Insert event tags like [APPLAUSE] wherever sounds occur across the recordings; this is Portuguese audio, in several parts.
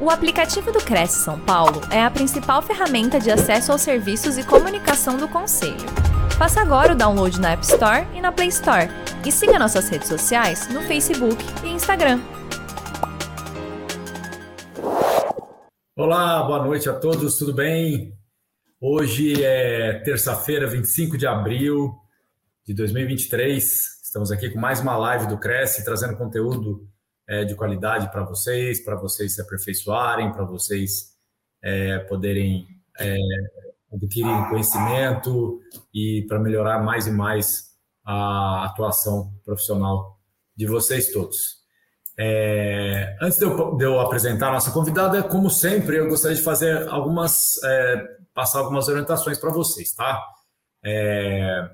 O aplicativo do Cresce São Paulo é a principal ferramenta de acesso aos serviços e comunicação do Conselho. Faça agora o download na App Store e na Play Store. E siga nossas redes sociais no Facebook e Instagram. Olá, boa noite a todos, tudo bem? Hoje é terça-feira, 25 de abril de 2023. Estamos aqui com mais uma live do Cresce, trazendo conteúdo é, de qualidade para vocês, para vocês se aperfeiçoarem, para vocês é, poderem é, adquirir conhecimento e para melhorar mais e mais a atuação profissional de vocês todos. É, antes de eu, de eu, apresentar a nossa convidada, como sempre, eu gostaria de fazer algumas, é, passar algumas orientações para vocês, tá? É,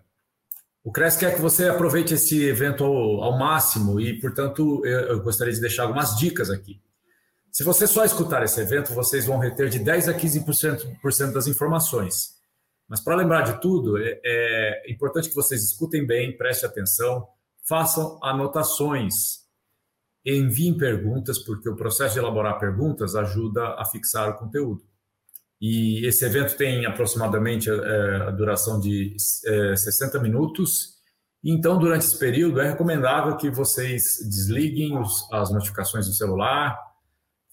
o Cresce quer que você aproveite esse evento ao, ao máximo e, portanto, eu, eu, gostaria de deixar algumas dicas aqui. Se você só escutar esse evento, vocês vão reter de 10% a 15% por cento das informações. Mas para lembrar de tudo, é, é importante que vocês escutem bem, prestem atenção, façam anotações, enviem perguntas, porque o processo de elaborar perguntas ajuda a fixar o conteúdo. E esse evento tem aproximadamente é, a duração de é, 60 minutos. Então, durante esse período, é recomendável que vocês desliguem os, as notificações do celular,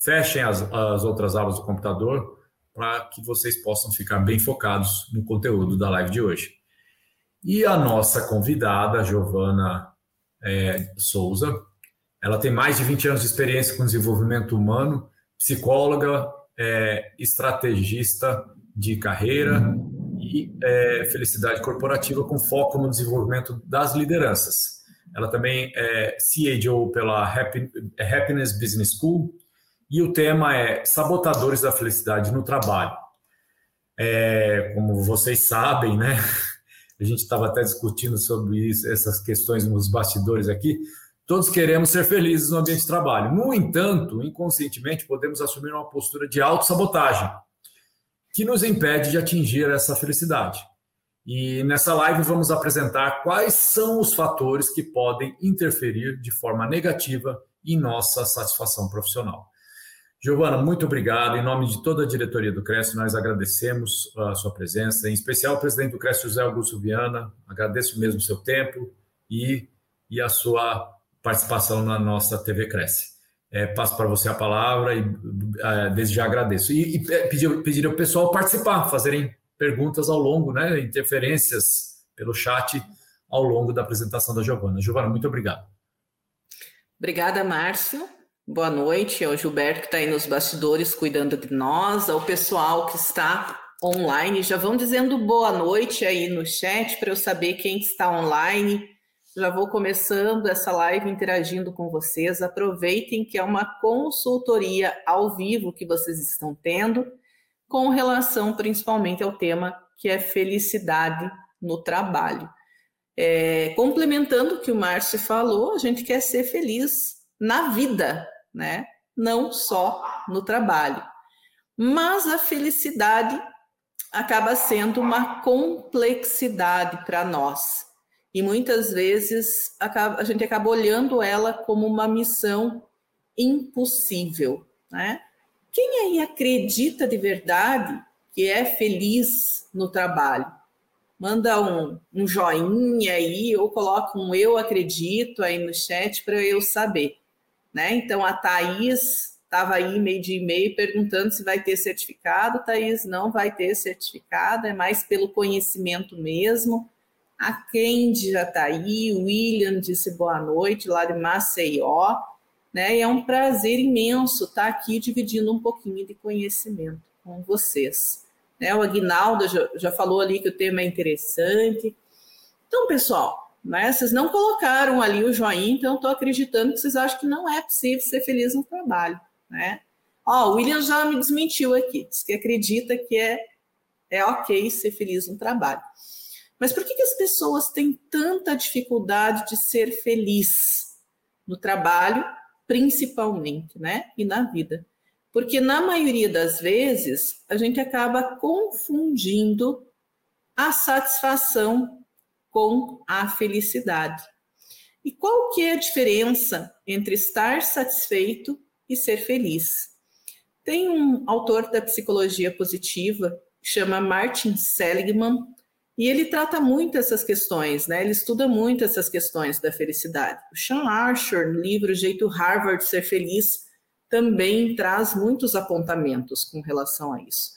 fechem as, as outras abas do computador, para que vocês possam ficar bem focados no conteúdo da live de hoje. E a nossa convidada, Giovana é, Souza, ela tem mais de 20 anos de experiência com desenvolvimento humano, psicóloga, é, estrategista de carreira e é, felicidade corporativa com foco no desenvolvimento das lideranças. Ela também é CAO pela Happiness Business School e o tema é Sabotadores da Felicidade no Trabalho. É, como vocês sabem, né? [LAUGHS] A gente estava até discutindo sobre isso, essas questões nos bastidores aqui. Todos queremos ser felizes no ambiente de trabalho. No entanto, inconscientemente, podemos assumir uma postura de autossabotagem, que nos impede de atingir essa felicidade. E nessa live vamos apresentar quais são os fatores que podem interferir de forma negativa em nossa satisfação profissional. Giovana, muito obrigado. Em nome de toda a diretoria do Cresce, nós agradecemos a sua presença, em especial o presidente do Cresce, José Augusto Viana. Agradeço mesmo o seu tempo e, e a sua participação na nossa TV Cresce. É, passo para você a palavra e é, desde já agradeço. E, e pedir, pedir ao pessoal participar, fazerem perguntas ao longo, né, interferências pelo chat ao longo da apresentação da Giovana. Giovana, muito obrigado. Obrigada, Márcio. Boa noite ao Gilberto que está aí nos bastidores cuidando de nós, ao pessoal que está online. Já vão dizendo boa noite aí no chat para eu saber quem está online já vou começando essa live interagindo com vocês. Aproveitem que é uma consultoria ao vivo que vocês estão tendo, com relação principalmente ao tema que é felicidade no trabalho. É, complementando o que o Márcio falou, a gente quer ser feliz na vida, né? Não só no trabalho. Mas a felicidade acaba sendo uma complexidade para nós e muitas vezes a gente acaba olhando ela como uma missão impossível. Né? Quem aí acredita de verdade que é feliz no trabalho? Manda um, um joinha aí ou coloca um eu acredito aí no chat para eu saber. Né? Então a Thaís estava aí meio de e-mail perguntando se vai ter certificado. Thaís, não vai ter certificado, é mais pelo conhecimento mesmo. A Kendi já está aí, o William disse boa noite, lá de Maceió. Né? E é um prazer imenso estar aqui dividindo um pouquinho de conhecimento com vocês. Né? O Aguinaldo já, já falou ali que o tema é interessante. Então, pessoal, né, vocês não colocaram ali o joinha, então estou acreditando que vocês acham que não é possível ser feliz no trabalho. Né? Ó, o William já me desmentiu aqui, diz que acredita que é, é ok ser feliz no trabalho. Mas por que, que as pessoas têm tanta dificuldade de ser feliz no trabalho, principalmente, né? E na vida? Porque na maioria das vezes a gente acaba confundindo a satisfação com a felicidade. E qual que é a diferença entre estar satisfeito e ser feliz? Tem um autor da psicologia positiva, chama Martin Seligman, e ele trata muito essas questões, né? Ele estuda muito essas questões da felicidade. O Sean Archer, no livro Jeito Harvard Ser Feliz, também traz muitos apontamentos com relação a isso.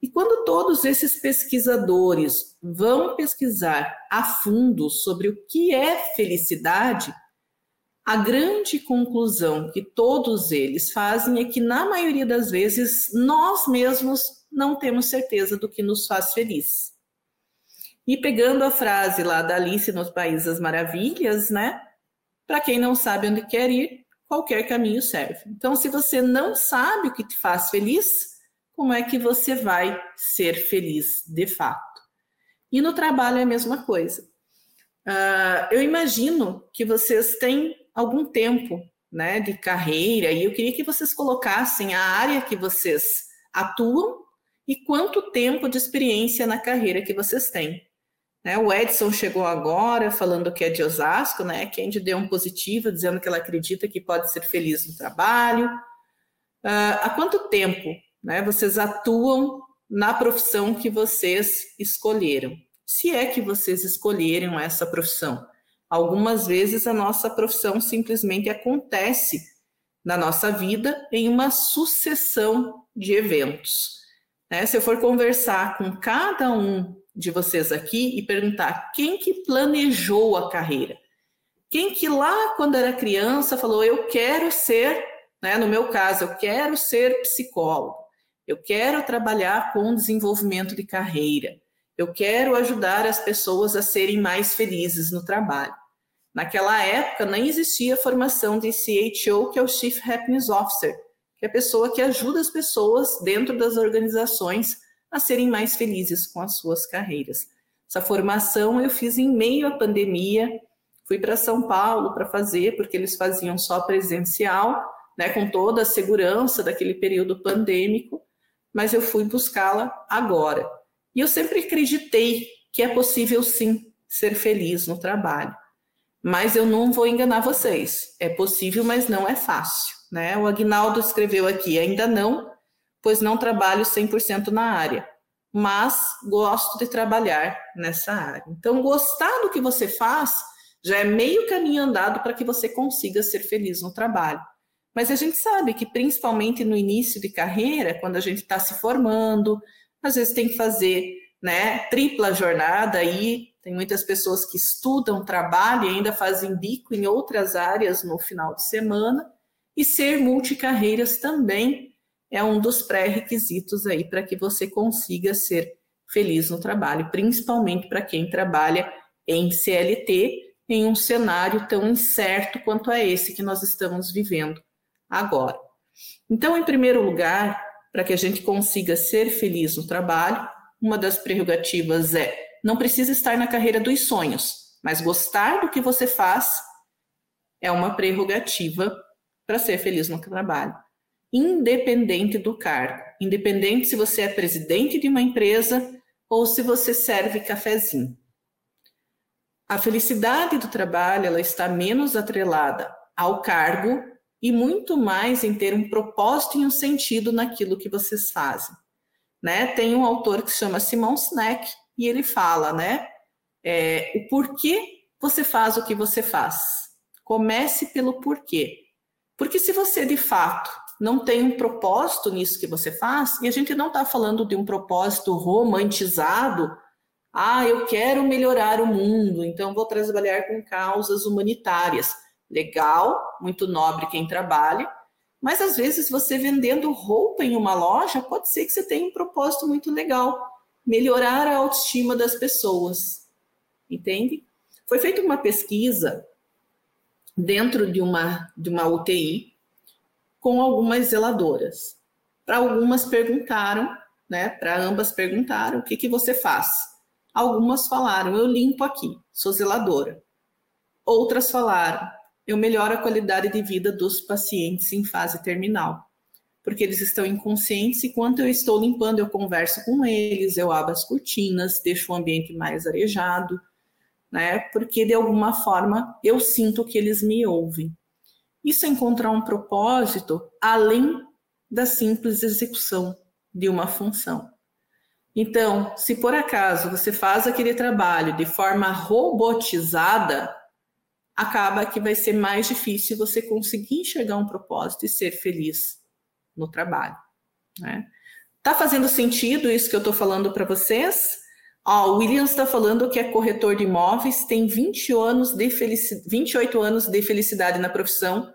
E quando todos esses pesquisadores vão pesquisar a fundo sobre o que é felicidade, a grande conclusão que todos eles fazem é que, na maioria das vezes, nós mesmos não temos certeza do que nos faz feliz. E pegando a frase lá da Alice nos Países Maravilhas, né? Para quem não sabe onde quer ir, qualquer caminho serve. Então, se você não sabe o que te faz feliz, como é que você vai ser feliz de fato? E no trabalho é a mesma coisa. Uh, eu imagino que vocês têm algum tempo né, de carreira e eu queria que vocês colocassem a área que vocês atuam e quanto tempo de experiência na carreira que vocês têm. Né, o Edson chegou agora falando que é de Osasco, né? Candy deu um positivo, dizendo que ela acredita que pode ser feliz no trabalho. Uh, há quanto tempo né, vocês atuam na profissão que vocês escolheram? Se é que vocês escolheram essa profissão. Algumas vezes a nossa profissão simplesmente acontece na nossa vida em uma sucessão de eventos. Né? Se eu for conversar com cada um de vocês aqui e perguntar quem que planejou a carreira, quem que lá quando era criança falou eu quero ser, né, no meu caso eu quero ser psicólogo, eu quero trabalhar com desenvolvimento de carreira, eu quero ajudar as pessoas a serem mais felizes no trabalho. Naquela época nem existia a formação de CHO, que é o Chief Happiness Officer, que é a pessoa que ajuda as pessoas dentro das organizações a serem mais felizes com as suas carreiras. Essa formação eu fiz em meio à pandemia, fui para São Paulo para fazer, porque eles faziam só presencial, né, com toda a segurança daquele período pandêmico, mas eu fui buscá-la agora. E eu sempre acreditei que é possível sim ser feliz no trabalho. Mas eu não vou enganar vocês. É possível, mas não é fácil. Né? O Agnaldo escreveu aqui, ainda não, pois não trabalho 100% na área, mas gosto de trabalhar nessa área. Então, gostar do que você faz já é meio caminho andado para que você consiga ser feliz no trabalho. Mas a gente sabe que, principalmente no início de carreira, quando a gente está se formando, às vezes tem que fazer né, tripla jornada aí. Tem muitas pessoas que estudam, trabalham e ainda fazem bico em outras áreas no final de semana. E ser multicarreiras também é um dos pré-requisitos aí para que você consiga ser feliz no trabalho, principalmente para quem trabalha em CLT, em um cenário tão incerto quanto é esse que nós estamos vivendo agora. Então, em primeiro lugar, para que a gente consiga ser feliz no trabalho, uma das prerrogativas é não precisa estar na carreira dos sonhos, mas gostar do que você faz é uma prerrogativa para ser feliz no trabalho, independente do cargo, independente se você é presidente de uma empresa ou se você serve cafezinho. A felicidade do trabalho ela está menos atrelada ao cargo e muito mais em ter um propósito e um sentido naquilo que vocês fazem. Né? Tem um autor que se chama Simon Sinek e ele fala, né, é, o porquê você faz o que você faz. Comece pelo porquê. Porque se você de fato não tem um propósito nisso que você faz, e a gente não está falando de um propósito romantizado, ah, eu quero melhorar o mundo, então vou trabalhar com causas humanitárias. Legal, muito nobre quem trabalha, mas às vezes você vendendo roupa em uma loja, pode ser que você tenha um propósito muito legal, melhorar a autoestima das pessoas. Entende? Foi feita uma pesquisa dentro de uma de uma UTI com algumas zeladoras. Para algumas perguntaram, né? Para ambas perguntaram: "O que que você faz?" Algumas falaram: "Eu limpo aqui, sou zeladora." Outras falaram: eu melhoro a qualidade de vida dos pacientes em fase terminal. Porque eles estão inconscientes e quando eu estou limpando, eu converso com eles, eu abro as cortinas, deixo o ambiente mais arejado, né? Porque de alguma forma eu sinto que eles me ouvem. Isso é encontrar um propósito além da simples execução de uma função. Então, se por acaso você faz aquele trabalho de forma robotizada, acaba que vai ser mais difícil você conseguir enxergar um propósito e ser feliz no trabalho. Né? Tá fazendo sentido isso que eu estou falando para vocês? O Williams está falando que é corretor de imóveis, tem 20 anos de 28 anos de felicidade na profissão,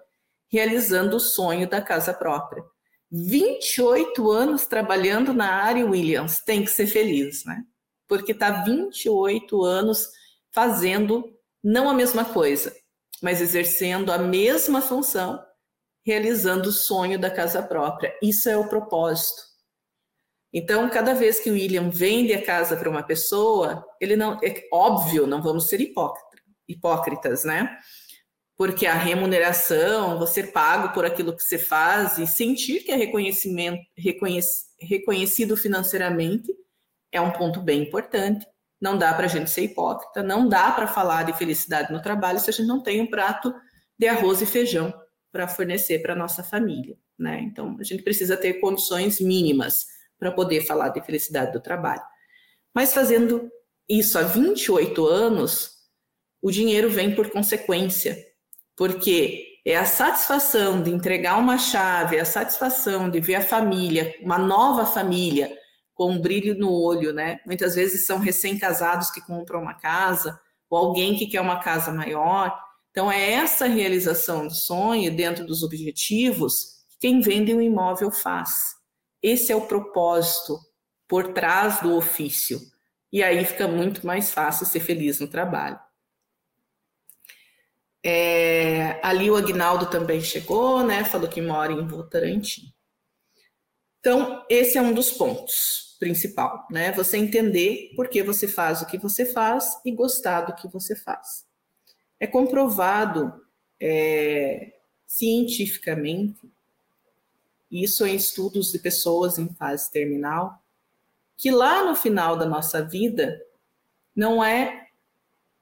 realizando o sonho da casa própria. 28 anos trabalhando na área Williams, tem que ser feliz, né? Porque está 28 anos fazendo não a mesma coisa, mas exercendo a mesma função, realizando o sonho da casa própria. Isso é o propósito. Então, cada vez que o William vende a casa para uma pessoa, ele não, é óbvio, não vamos ser hipócritas, né? Porque a remuneração, você pago por aquilo que você faz e sentir que é reconhecimento, reconhec, reconhecido financeiramente é um ponto bem importante. Não dá para a gente ser hipócrita, não dá para falar de felicidade no trabalho se a gente não tem um prato de arroz e feijão para fornecer para nossa família, né? Então, a gente precisa ter condições mínimas para poder falar de felicidade do trabalho. Mas fazendo isso há 28 anos, o dinheiro vem por consequência, porque é a satisfação de entregar uma chave, é a satisfação de ver a família, uma nova família, com um brilho no olho, né? Muitas vezes são recém-casados que compram uma casa, ou alguém que quer uma casa maior. Então, é essa realização do sonho, dentro dos objetivos, que quem vende um imóvel faz. Esse é o propósito por trás do ofício. E aí fica muito mais fácil ser feliz no trabalho. É, ali o Agnaldo também chegou, né? Falou que mora em Votorantim. Então, esse é um dos pontos principal, né? Você entender por que você faz o que você faz e gostar do que você faz. É comprovado é, cientificamente isso em estudos de pessoas em fase terminal, que lá no final da nossa vida não é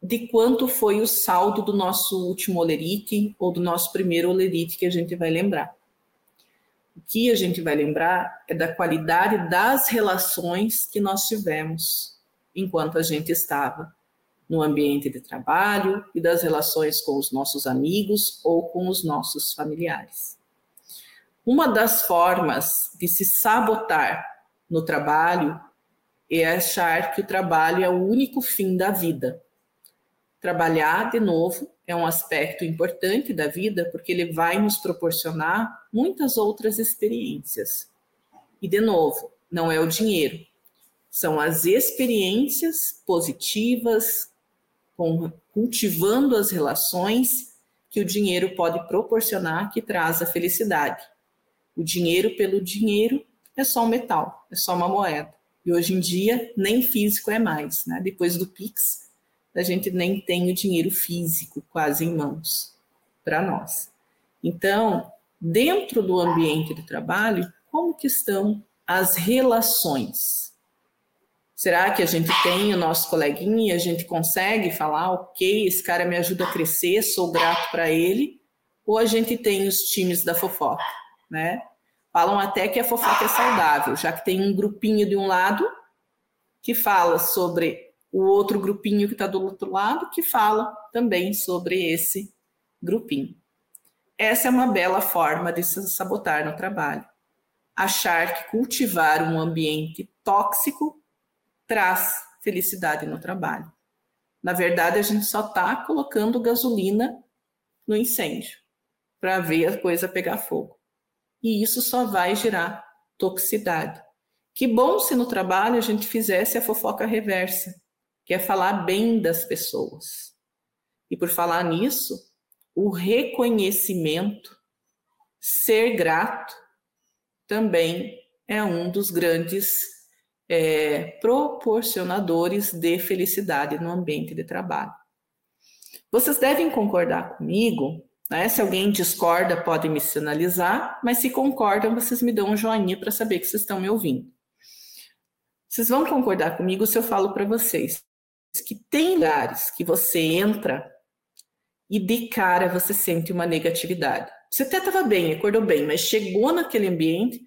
de quanto foi o saldo do nosso último olerite ou do nosso primeiro olerite que a gente vai lembrar. O que a gente vai lembrar é da qualidade das relações que nós tivemos enquanto a gente estava no ambiente de trabalho e das relações com os nossos amigos ou com os nossos familiares. Uma das formas de se sabotar no trabalho é achar que o trabalho é o único fim da vida. Trabalhar, de novo, é um aspecto importante da vida porque ele vai nos proporcionar muitas outras experiências. E, de novo, não é o dinheiro, são as experiências positivas, cultivando as relações que o dinheiro pode proporcionar que traz a felicidade. O dinheiro pelo dinheiro é só um metal, é só uma moeda. E hoje em dia, nem físico é mais, né? Depois do Pix, a gente nem tem o dinheiro físico quase em mãos para nós. Então, dentro do ambiente de trabalho, como que estão as relações? Será que a gente tem o nosso coleguinha e a gente consegue falar, ok, esse cara me ajuda a crescer, sou grato para ele? Ou a gente tem os times da fofoca? né? Falam até que a fofoca é saudável, já que tem um grupinho de um lado que fala sobre o outro grupinho que está do outro lado, que fala também sobre esse grupinho. Essa é uma bela forma de se sabotar no trabalho. Achar que cultivar um ambiente tóxico traz felicidade no trabalho. Na verdade, a gente só está colocando gasolina no incêndio para ver a coisa pegar fogo e isso só vai gerar toxicidade. Que bom se no trabalho a gente fizesse a fofoca reversa, que é falar bem das pessoas. E por falar nisso, o reconhecimento, ser grato, também é um dos grandes é, proporcionadores de felicidade no ambiente de trabalho. Vocês devem concordar comigo né? Se alguém discorda, pode me sinalizar, mas se concordam, vocês me dão um joinha para saber que vocês estão me ouvindo. Vocês vão concordar comigo se eu falo para vocês que tem lugares que você entra e de cara você sente uma negatividade. Você até estava bem, acordou bem, mas chegou naquele ambiente,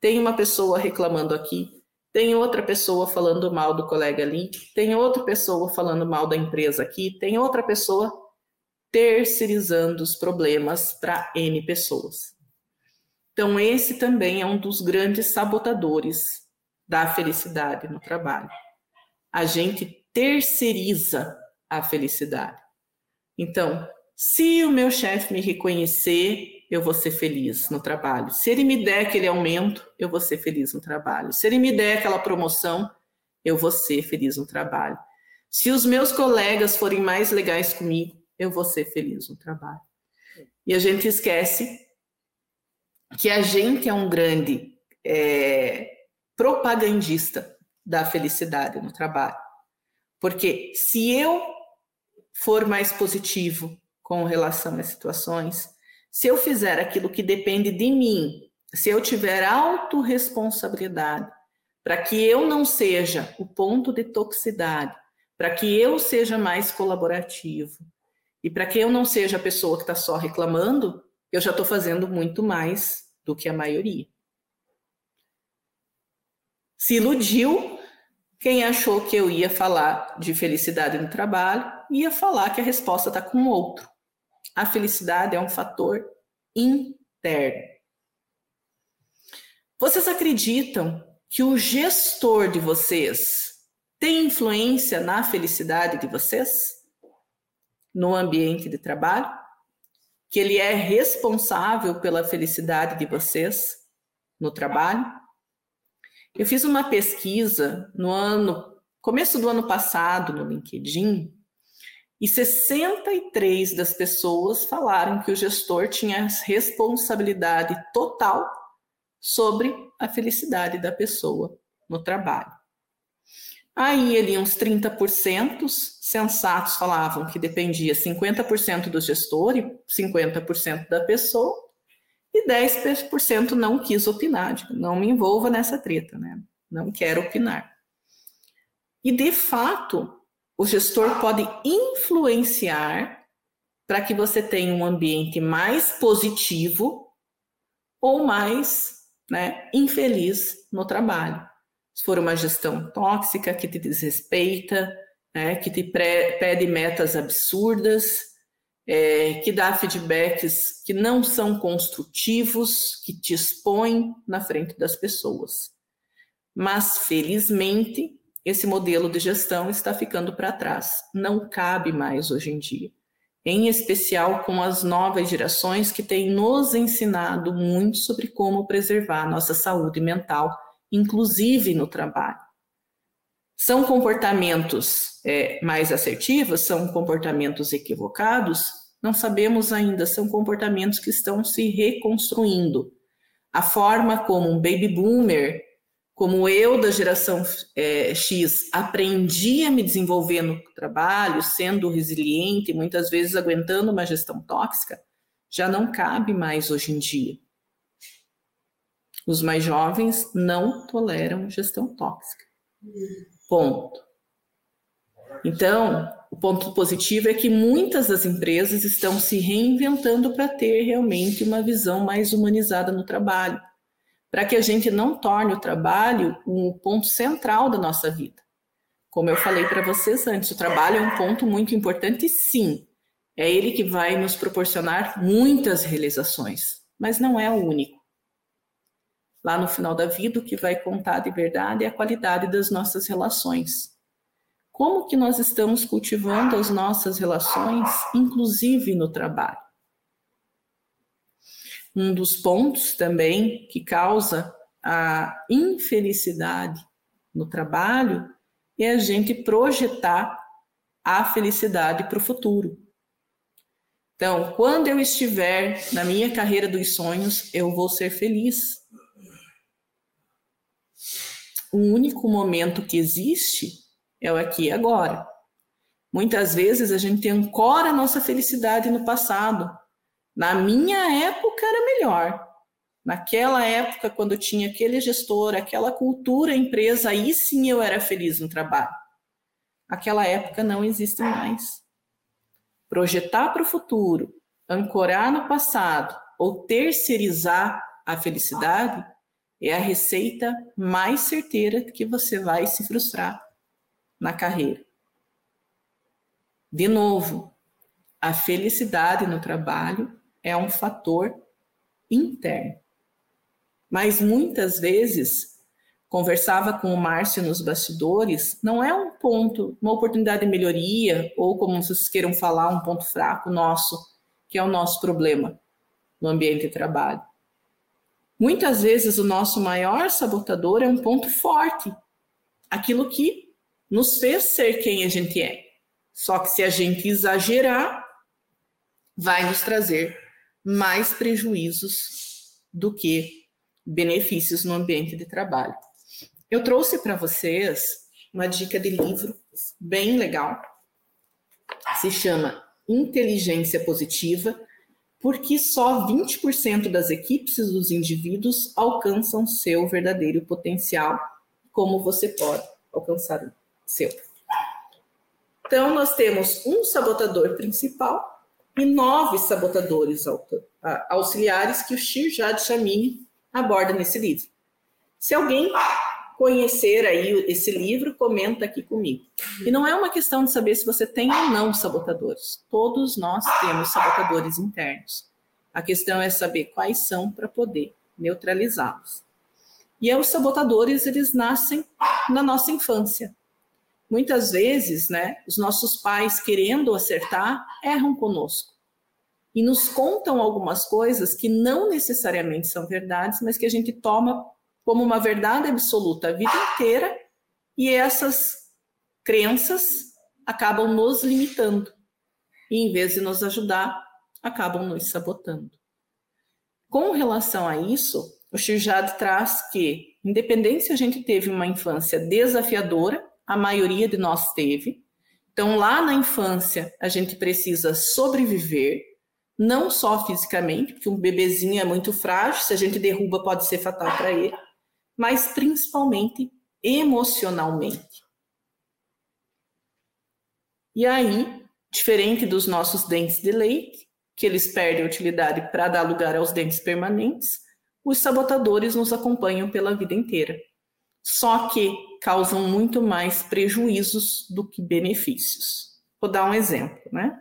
tem uma pessoa reclamando aqui, tem outra pessoa falando mal do colega ali, tem outra pessoa falando mal da empresa aqui, tem outra pessoa terceirizando os problemas para N pessoas. Então, esse também é um dos grandes sabotadores da felicidade no trabalho. A gente terceiriza a felicidade. Então, se o meu chefe me reconhecer, eu vou ser feliz no trabalho. Se ele me der aquele aumento, eu vou ser feliz no trabalho. Se ele me der aquela promoção, eu vou ser feliz no trabalho. Se os meus colegas forem mais legais comigo, eu vou ser feliz no trabalho. E a gente esquece que a gente é um grande é, propagandista da felicidade no trabalho. Porque se eu for mais positivo com relação às situações, se eu fizer aquilo que depende de mim, se eu tiver autorresponsabilidade, para que eu não seja o ponto de toxicidade, para que eu seja mais colaborativo e para que eu não seja a pessoa que está só reclamando, eu já estou fazendo muito mais do que a maioria. Se iludiu quem achou que eu ia falar de felicidade no trabalho, ia falar que a resposta está com outro. A felicidade é um fator interno. Vocês acreditam que o gestor de vocês tem influência na felicidade de vocês? No ambiente de trabalho? Que ele é responsável pela felicidade de vocês no trabalho? Eu fiz uma pesquisa no ano, começo do ano passado no LinkedIn, e 63 das pessoas falaram que o gestor tinha responsabilidade total sobre a felicidade da pessoa no trabalho. Aí ali uns 30% sensatos falavam que dependia 50% do gestor e 50% da pessoa, e 10% não quis opinar, não me envolva nessa treta, né? Não quero opinar. E de fato, o gestor pode influenciar para que você tenha um ambiente mais positivo ou mais né, infeliz no trabalho. Se for uma gestão tóxica que te desrespeita, né, que te pede metas absurdas, é, que dá feedbacks que não são construtivos, que te expõem na frente das pessoas. Mas, felizmente, esse modelo de gestão está ficando para trás. Não cabe mais hoje em dia. Em especial com as novas gerações que têm nos ensinado muito sobre como preservar nossa saúde mental, inclusive no trabalho. São comportamentos é, mais assertivos? São comportamentos equivocados? Não sabemos ainda, são comportamentos que estão se reconstruindo. A forma como um baby boomer como eu da geração é, X aprendi a me desenvolver no trabalho, sendo resiliente, muitas vezes aguentando uma gestão tóxica, já não cabe mais hoje em dia. Os mais jovens não toleram gestão tóxica. Ponto. Então, o ponto positivo é que muitas das empresas estão se reinventando para ter realmente uma visão mais humanizada no trabalho para que a gente não torne o trabalho um ponto central da nossa vida. Como eu falei para vocês antes, o trabalho é um ponto muito importante, sim. É ele que vai nos proporcionar muitas realizações, mas não é o único. Lá no final da vida, o que vai contar de verdade é a qualidade das nossas relações. Como que nós estamos cultivando as nossas relações, inclusive no trabalho? um dos pontos também que causa a infelicidade no trabalho é a gente projetar a felicidade para o futuro. Então, quando eu estiver na minha carreira dos sonhos, eu vou ser feliz. O único momento que existe é o aqui e agora. Muitas vezes a gente ancora a nossa felicidade no passado, na minha época era melhor. Naquela época, quando tinha aquele gestor, aquela cultura, empresa, aí sim eu era feliz no trabalho. Aquela época não existe mais. Projetar para o futuro, ancorar no passado ou terceirizar a felicidade é a receita mais certeira que você vai se frustrar na carreira. De novo, a felicidade no trabalho é um fator interno. Mas muitas vezes, conversava com o Márcio nos bastidores, não é um ponto, uma oportunidade de melhoria, ou como vocês queiram falar, um ponto fraco nosso, que é o nosso problema no ambiente de trabalho. Muitas vezes o nosso maior sabotador é um ponto forte, aquilo que nos fez ser quem a gente é. Só que se a gente exagerar, vai nos trazer mais prejuízos do que benefícios no ambiente de trabalho. Eu trouxe para vocês uma dica de livro bem legal. Se chama Inteligência Positiva porque só 20% das equipes dos indivíduos alcançam seu verdadeiro potencial, como você pode alcançar o seu. Então, nós temos um sabotador principal e nove sabotadores auxiliares que o Shirjad Chamini aborda nesse livro. Se alguém conhecer aí esse livro, comenta aqui comigo. E não é uma questão de saber se você tem ou não sabotadores. Todos nós temos sabotadores internos. A questão é saber quais são para poder neutralizá-los. E os sabotadores, eles nascem na nossa infância. Muitas vezes, né, os nossos pais, querendo acertar, erram conosco. E nos contam algumas coisas que não necessariamente são verdades, mas que a gente toma como uma verdade absoluta a vida inteira, e essas crenças acabam nos limitando. E em vez de nos ajudar, acabam nos sabotando. Com relação a isso, o Shirjad traz que, independente se a gente teve uma infância desafiadora, a maioria de nós teve. Então, lá na infância, a gente precisa sobreviver, não só fisicamente, porque um bebezinho é muito frágil, se a gente derruba, pode ser fatal para ele, mas principalmente emocionalmente. E aí, diferente dos nossos dentes de leite, que eles perdem utilidade para dar lugar aos dentes permanentes, os sabotadores nos acompanham pela vida inteira. Só que causam muito mais prejuízos do que benefícios. Vou dar um exemplo, né?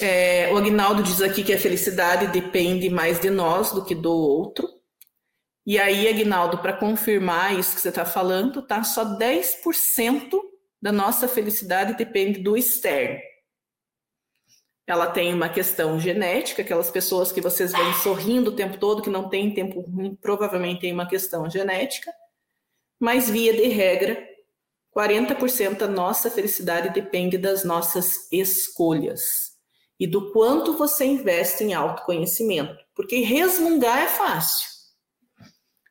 É, o Agnaldo diz aqui que a felicidade depende mais de nós do que do outro. E aí, Agnaldo, para confirmar isso que você está falando, tá? Só 10% da nossa felicidade depende do externo. Ela tem uma questão genética, aquelas pessoas que vocês veem sorrindo o tempo todo, que não tem tempo ruim, provavelmente tem uma questão genética. Mas, via de regra, 40% da nossa felicidade depende das nossas escolhas e do quanto você investe em autoconhecimento. Porque resmungar é fácil.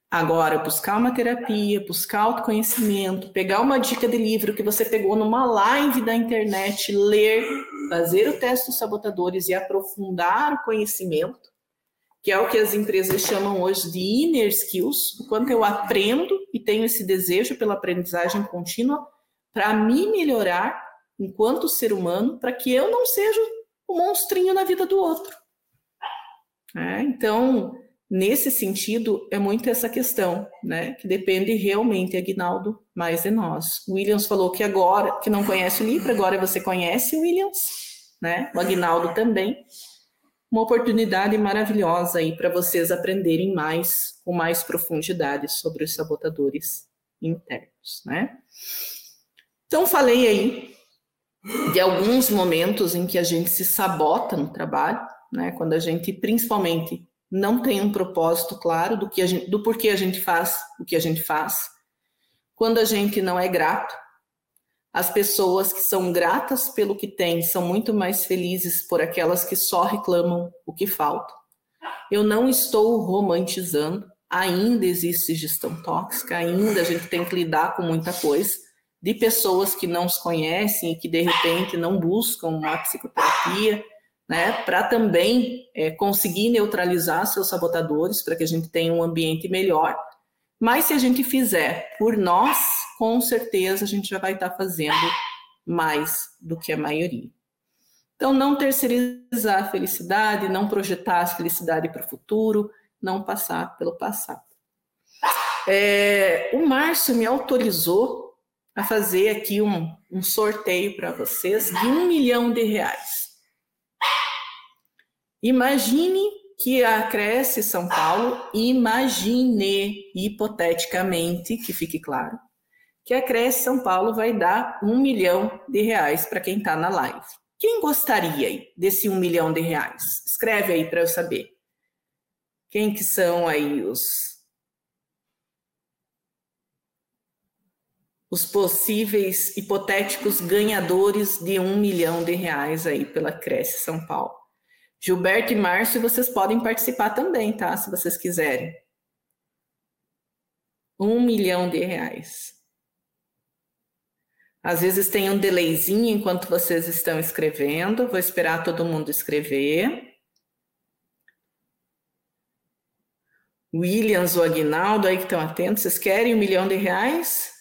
Agora, buscar uma terapia, buscar autoconhecimento, pegar uma dica de livro que você pegou numa live da internet, ler, fazer o teste dos sabotadores e aprofundar o conhecimento, que é o que as empresas chamam hoje de inner skills, o quanto eu aprendo e tenho esse desejo pela aprendizagem contínua para me melhorar enquanto ser humano, para que eu não seja um monstrinho na vida do outro. É, então, Nesse sentido, é muito essa questão, né? Que depende realmente, Aguinaldo, mais de nós. O Williams falou que agora, que não conhece o livro, agora você conhece o Williams, né? O Aguinaldo também. Uma oportunidade maravilhosa aí para vocês aprenderem mais, com mais profundidade sobre os sabotadores internos, né? Então, falei aí de alguns momentos em que a gente se sabota no trabalho, né? Quando a gente, principalmente, não tem um propósito claro do, que gente, do porquê a gente faz o que a gente faz. Quando a gente não é grato, as pessoas que são gratas pelo que têm são muito mais felizes por aquelas que só reclamam o que falta. Eu não estou romantizando, ainda existe gestão tóxica, ainda a gente tem que lidar com muita coisa de pessoas que não se conhecem e que de repente não buscam uma psicoterapia né, para também é, conseguir neutralizar seus sabotadores, para que a gente tenha um ambiente melhor. Mas se a gente fizer por nós, com certeza a gente já vai estar tá fazendo mais do que a maioria. Então, não terceirizar a felicidade, não projetar a felicidade para o futuro, não passar pelo passado. É, o Márcio me autorizou a fazer aqui um, um sorteio para vocês de um milhão de reais. Imagine que a Cresce São Paulo, imagine hipoteticamente, que fique claro, que a Cresce São Paulo vai dar um milhão de reais para quem está na live. Quem gostaria desse um milhão de reais? Escreve aí para eu saber. Quem que são aí os os possíveis hipotéticos ganhadores de um milhão de reais aí pela Cresce São Paulo. Gilberto e Márcio, vocês podem participar também, tá? Se vocês quiserem. Um milhão de reais. Às vezes tem um delayzinho enquanto vocês estão escrevendo. Vou esperar todo mundo escrever. Williams, o Aguinaldo aí que estão atentos, vocês querem um milhão de reais?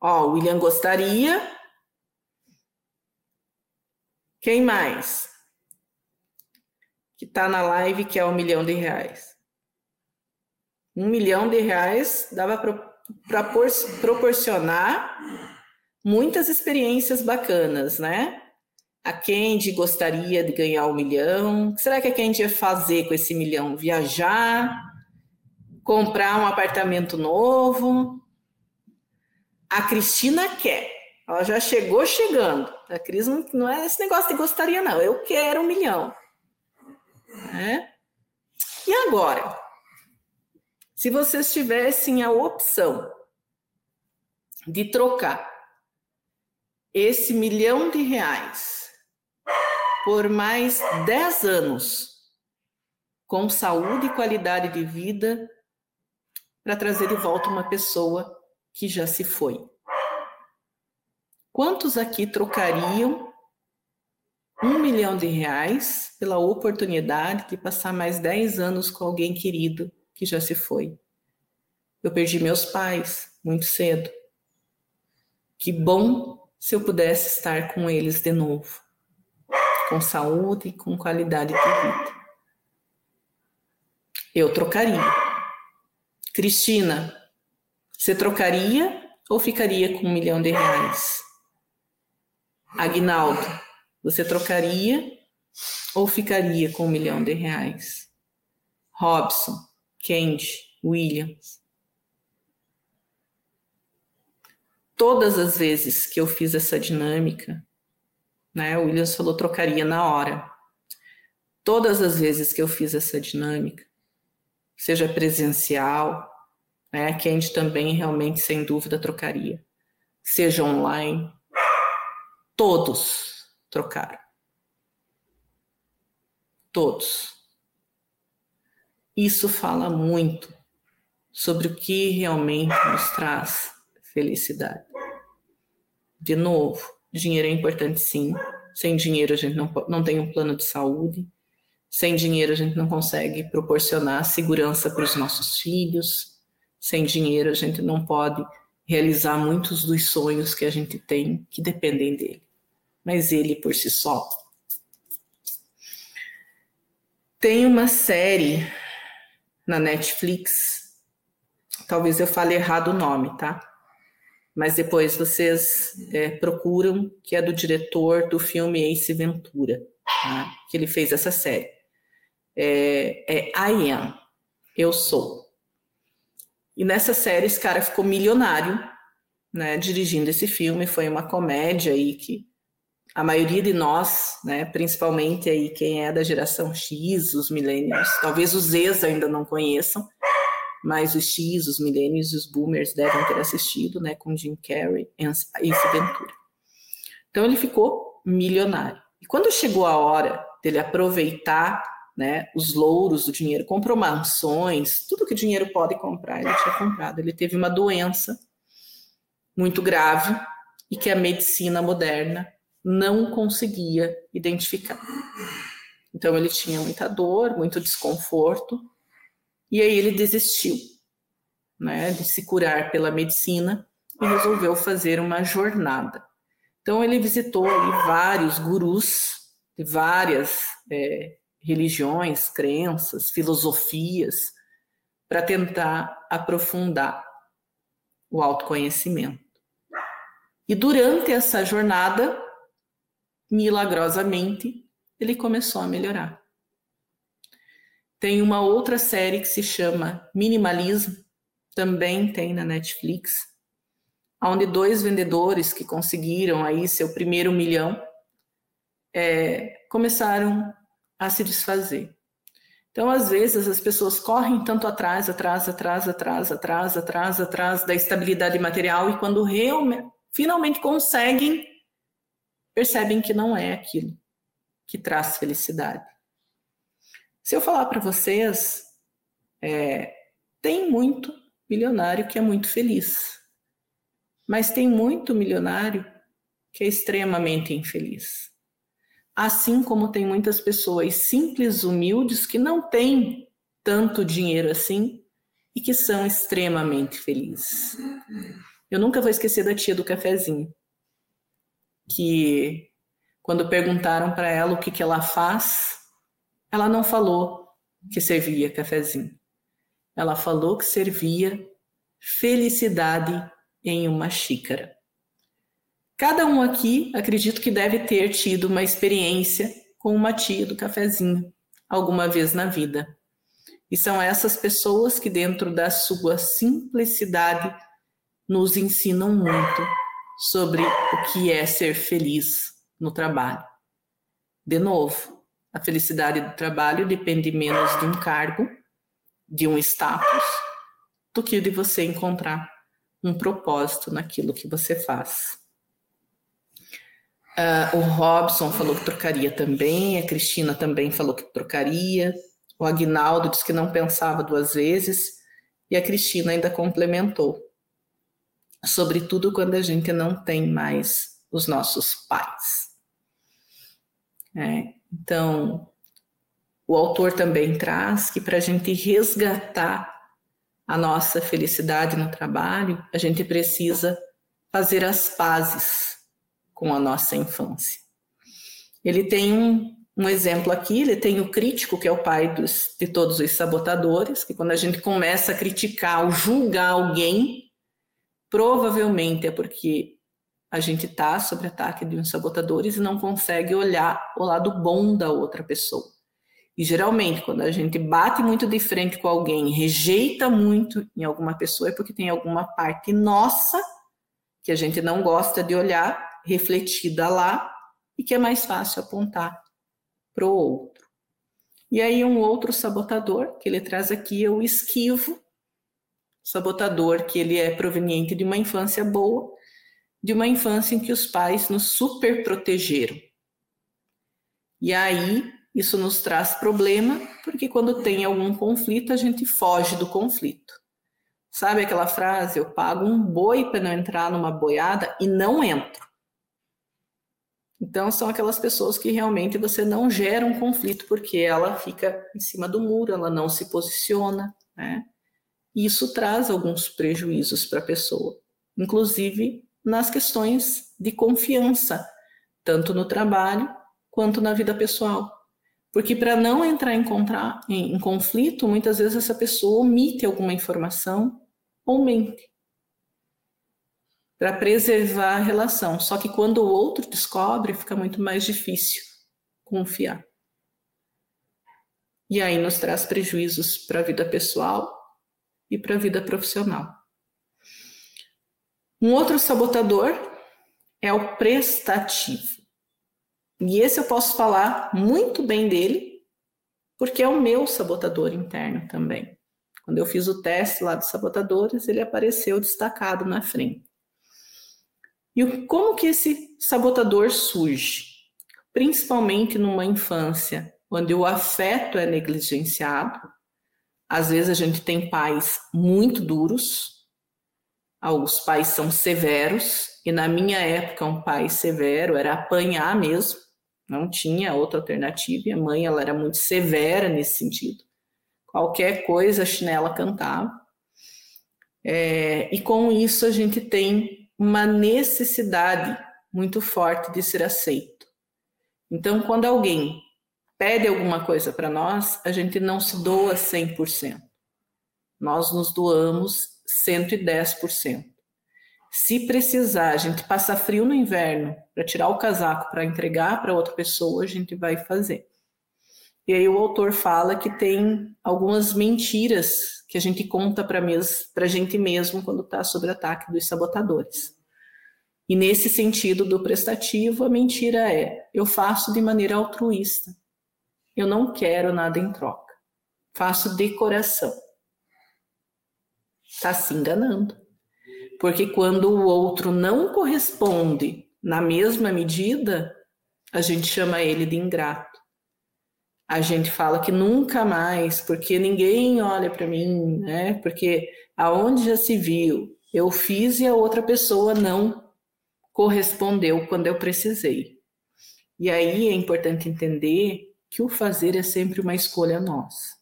Ó, o William gostaria. Quem mais? Que está na live que é um milhão de reais. Um milhão de reais dava para proporcionar muitas experiências bacanas, né? A Kendi gostaria de ganhar um milhão. O que será que a Kendi ia fazer com esse milhão? Viajar? Comprar um apartamento novo? A Cristina quer. Ela já chegou chegando. A Cris não, é esse negócio de gostaria, não. Eu quero um milhão. É? E agora? Se vocês tivessem a opção de trocar esse milhão de reais por mais 10 anos com saúde e qualidade de vida para trazer de volta uma pessoa que já se foi. Quantos aqui trocariam um milhão de reais pela oportunidade de passar mais 10 anos com alguém querido que já se foi? Eu perdi meus pais muito cedo. Que bom se eu pudesse estar com eles de novo, com saúde e com qualidade de vida. Eu trocaria. Cristina, você trocaria ou ficaria com um milhão de reais? Agnaldo, você trocaria ou ficaria com um milhão de reais? Robson, Kendi, Williams. Todas as vezes que eu fiz essa dinâmica, né, o Williams falou trocaria na hora. Todas as vezes que eu fiz essa dinâmica, seja presencial, né, que a gente também realmente, sem dúvida, trocaria. Seja online, todos trocaram. Todos. Isso fala muito sobre o que realmente nos traz felicidade. De novo, dinheiro é importante sim. Sem dinheiro a gente não, não tem um plano de saúde. Sem dinheiro a gente não consegue proporcionar segurança para os nossos filhos, sem dinheiro, a gente não pode realizar muitos dos sonhos que a gente tem que dependem dele. Mas ele por si só. Tem uma série na Netflix, talvez eu fale errado o nome, tá? Mas depois vocês é, procuram, que é do diretor do filme Ace Ventura, tá? que ele fez essa série. É, é I Am, Eu Sou. E nessa série esse cara ficou milionário, né, dirigindo esse filme. Foi uma comédia aí que a maioria de nós, né, principalmente aí quem é da geração X, os millennials, talvez os Zs ainda não conheçam, mas os X, os millennials e os boomers devem ter assistido, né, com Jim Carrey e Ace Ventura. Então ele ficou milionário. E quando chegou a hora dele aproveitar né, os louros do dinheiro, comprou mansões, tudo que o dinheiro pode comprar, ele tinha comprado. Ele teve uma doença muito grave e que a medicina moderna não conseguia identificar. Então ele tinha muita dor, muito desconforto, e aí ele desistiu, né, de se curar pela medicina e resolveu fazer uma jornada. Então ele visitou vários gurus de várias é, religiões, crenças, filosofias, para tentar aprofundar o autoconhecimento. E durante essa jornada, milagrosamente, ele começou a melhorar. Tem uma outra série que se chama Minimalismo, também tem na Netflix, onde dois vendedores que conseguiram aí seu primeiro milhão é, começaram a se desfazer. Então, às vezes, as pessoas correm tanto atrás, atrás, atrás, atrás, atrás, atrás, atrás da estabilidade material e quando realmente, finalmente conseguem, percebem que não é aquilo que traz felicidade. Se eu falar para vocês, é, tem muito milionário que é muito feliz, mas tem muito milionário que é extremamente infeliz. Assim como tem muitas pessoas simples, humildes, que não têm tanto dinheiro assim e que são extremamente felizes. Eu nunca vou esquecer da tia do cafezinho, que quando perguntaram para ela o que, que ela faz, ela não falou que servia cafezinho. Ela falou que servia felicidade em uma xícara. Cada um aqui, acredito que deve ter tido uma experiência com uma tia do cafezinho alguma vez na vida. E são essas pessoas que, dentro da sua simplicidade, nos ensinam muito sobre o que é ser feliz no trabalho. De novo, a felicidade do trabalho depende menos de um cargo, de um status, do que de você encontrar um propósito naquilo que você faz. Uh, o Robson falou que trocaria também, a Cristina também falou que trocaria, o Agnaldo disse que não pensava duas vezes, e a Cristina ainda complementou. Sobretudo quando a gente não tem mais os nossos pais. É, então, o autor também traz que para a gente resgatar a nossa felicidade no trabalho, a gente precisa fazer as pazes com a nossa infância. Ele tem um, um exemplo aqui, ele tem o crítico, que é o pai dos, de todos os sabotadores, que quando a gente começa a criticar ou julgar alguém, provavelmente é porque a gente está sob ataque de uns sabotadores e não consegue olhar o lado bom da outra pessoa. E geralmente, quando a gente bate muito de frente com alguém, rejeita muito em alguma pessoa, é porque tem alguma parte nossa que a gente não gosta de olhar refletida lá e que é mais fácil apontar para o outro. E aí um outro sabotador que ele traz aqui é o esquivo, sabotador que ele é proveniente de uma infância boa, de uma infância em que os pais nos super protegeram. E aí isso nos traz problema, porque quando tem algum conflito, a gente foge do conflito. Sabe aquela frase? Eu pago um boi para não entrar numa boiada e não entro. Então, são aquelas pessoas que realmente você não gera um conflito, porque ela fica em cima do muro, ela não se posiciona, né? E isso traz alguns prejuízos para a pessoa, inclusive nas questões de confiança, tanto no trabalho quanto na vida pessoal. Porque para não entrar em, contra, em, conflito, muitas vezes essa pessoa omite alguma informação ou mente para preservar a relação. Só que quando o outro descobre, fica muito mais difícil confiar. E aí nos traz prejuízos para a vida pessoal e para a vida profissional. Um outro sabotador é o prestativo. E esse eu posso falar muito bem dele, porque é o meu sabotador interno também. Quando eu fiz o teste lá dos sabotadores, ele apareceu destacado na frente. E como que esse sabotador surge? Principalmente numa infância onde o afeto é negligenciado. Às vezes a gente tem pais muito duros, alguns pais são severos, e na minha época um pai severo era apanhar mesmo, não tinha outra alternativa, e a mãe ela era muito severa nesse sentido. Qualquer coisa a chinela cantava. É, e com isso a gente tem uma necessidade muito forte de ser aceito. Então, quando alguém pede alguma coisa para nós, a gente não se doa 100%. Nós nos doamos 110%. Se precisar, a gente passa frio no inverno para tirar o casaco para entregar para outra pessoa, a gente vai fazer. E aí o autor fala que tem algumas mentiras que a gente conta para a gente mesmo quando está sob ataque dos sabotadores. E nesse sentido do prestativo, a mentira é: eu faço de maneira altruísta. Eu não quero nada em troca. Faço de coração. Está se enganando. Porque quando o outro não corresponde na mesma medida, a gente chama ele de ingrato. A gente fala que nunca mais, porque ninguém olha para mim, né? Porque aonde já se viu, eu fiz e a outra pessoa não correspondeu quando eu precisei. E aí é importante entender que o fazer é sempre uma escolha nossa.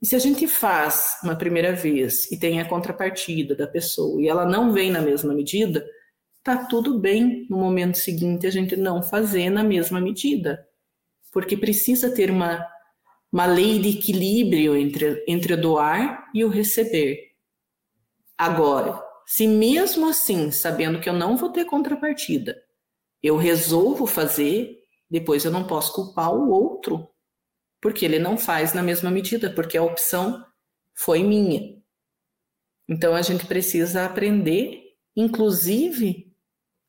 E se a gente faz uma primeira vez e tem a contrapartida da pessoa e ela não vem na mesma medida, tá tudo bem no momento seguinte a gente não fazer na mesma medida. Porque precisa ter uma, uma lei de equilíbrio entre, entre o doar e o receber. Agora, se mesmo assim, sabendo que eu não vou ter contrapartida, eu resolvo fazer, depois eu não posso culpar o outro porque ele não faz na mesma medida, porque a opção foi minha. Então a gente precisa aprender, inclusive,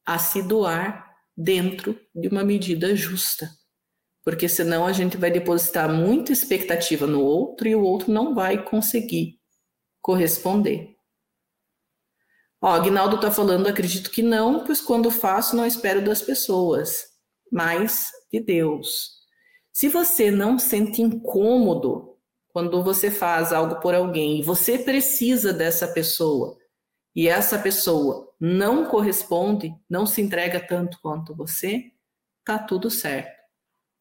a se doar dentro de uma medida justa. Porque senão a gente vai depositar muita expectativa no outro e o outro não vai conseguir corresponder. Ó, Agnaldo está falando, acredito que não, pois quando faço não espero das pessoas, mas de Deus. Se você não sente incômodo quando você faz algo por alguém e você precisa dessa pessoa e essa pessoa não corresponde, não se entrega tanto quanto você, tá tudo certo.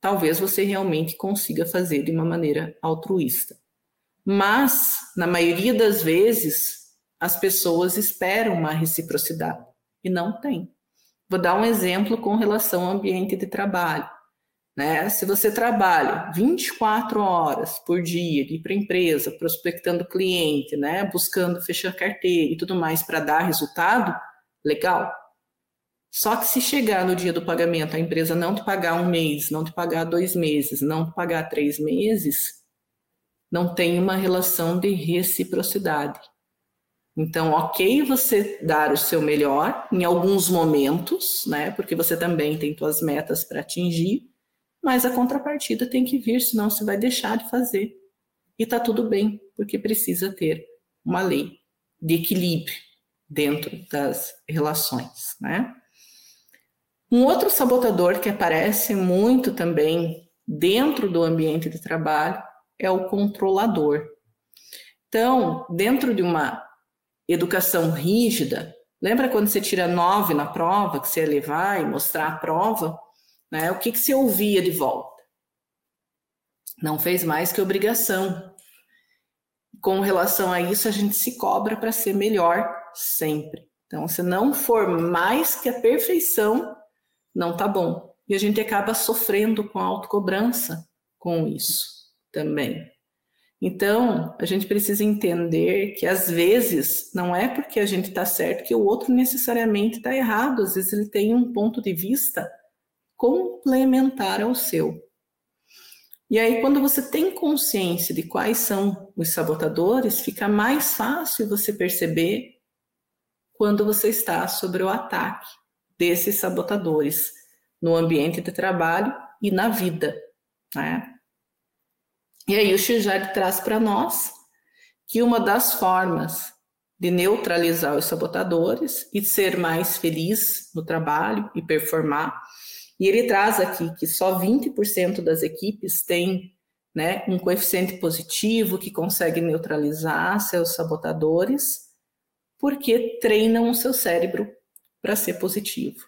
Talvez você realmente consiga fazer de uma maneira altruísta. Mas, na maioria das vezes, as pessoas esperam uma reciprocidade e não tem. Vou dar um exemplo com relação ao ambiente de trabalho. Né? Se você trabalha 24 horas por dia ir para a empresa, prospectando cliente, né? buscando fechar carteira e tudo mais para dar resultado, legal. Só que se chegar no dia do pagamento, a empresa não te pagar um mês, não te pagar dois meses, não te pagar três meses, não tem uma relação de reciprocidade. Então, ok você dar o seu melhor em alguns momentos, né? Porque você também tem suas metas para atingir, mas a contrapartida tem que vir, senão você vai deixar de fazer. E está tudo bem, porque precisa ter uma lei de equilíbrio dentro das relações, né? Um outro sabotador que aparece muito também dentro do ambiente de trabalho é o controlador. Então, dentro de uma educação rígida, lembra quando você tira nove na prova, que você ia levar e mostrar a prova? Né? O que, que se ouvia de volta? Não fez mais que obrigação. Com relação a isso, a gente se cobra para ser melhor sempre. Então, se não for mais que a perfeição, não tá bom. E a gente acaba sofrendo com a autocobrança com isso também. Então, a gente precisa entender que às vezes não é porque a gente está certo que o outro necessariamente está errado. Às vezes ele tem um ponto de vista complementar ao seu. E aí, quando você tem consciência de quais são os sabotadores, fica mais fácil você perceber quando você está sobre o ataque desses sabotadores no ambiente de trabalho e na vida. Né? E aí, o Shijari traz para nós que uma das formas de neutralizar os sabotadores e ser mais feliz no trabalho e performar e ele traz aqui que só 20% das equipes têm né, um coeficiente positivo que consegue neutralizar seus sabotadores, porque treinam o seu cérebro para ser positivo.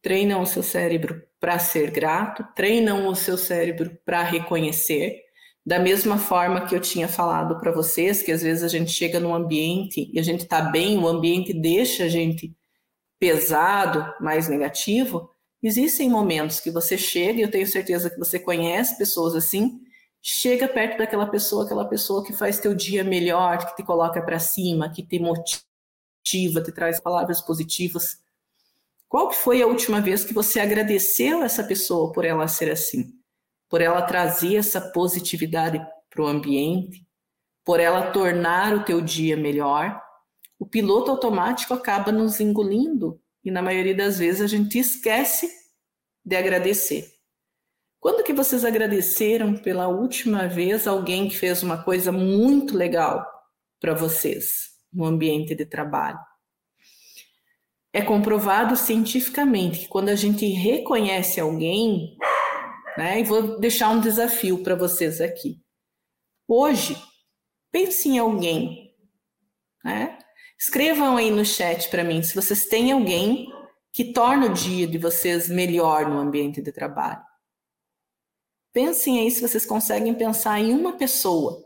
Treinam o seu cérebro para ser grato, treinam o seu cérebro para reconhecer. Da mesma forma que eu tinha falado para vocês, que às vezes a gente chega num ambiente e a gente está bem, o ambiente deixa a gente pesado, mais negativo, Existem momentos que você chega, e eu tenho certeza que você conhece pessoas assim, chega perto daquela pessoa, aquela pessoa que faz teu dia melhor, que te coloca para cima, que te motiva, te traz palavras positivas. Qual foi a última vez que você agradeceu essa pessoa por ela ser assim? Por ela trazer essa positividade para o ambiente, por ela tornar o teu dia melhor? O piloto automático acaba nos engolindo e na maioria das vezes a gente esquece de agradecer. Quando que vocês agradeceram pela última vez alguém que fez uma coisa muito legal para vocês no ambiente de trabalho? É comprovado cientificamente que quando a gente reconhece alguém, né, e vou deixar um desafio para vocês aqui. Hoje, pense em alguém, né? Escrevam aí no chat para mim se vocês têm alguém que torna o dia de vocês melhor no ambiente de trabalho. Pensem aí se vocês conseguem pensar em uma pessoa,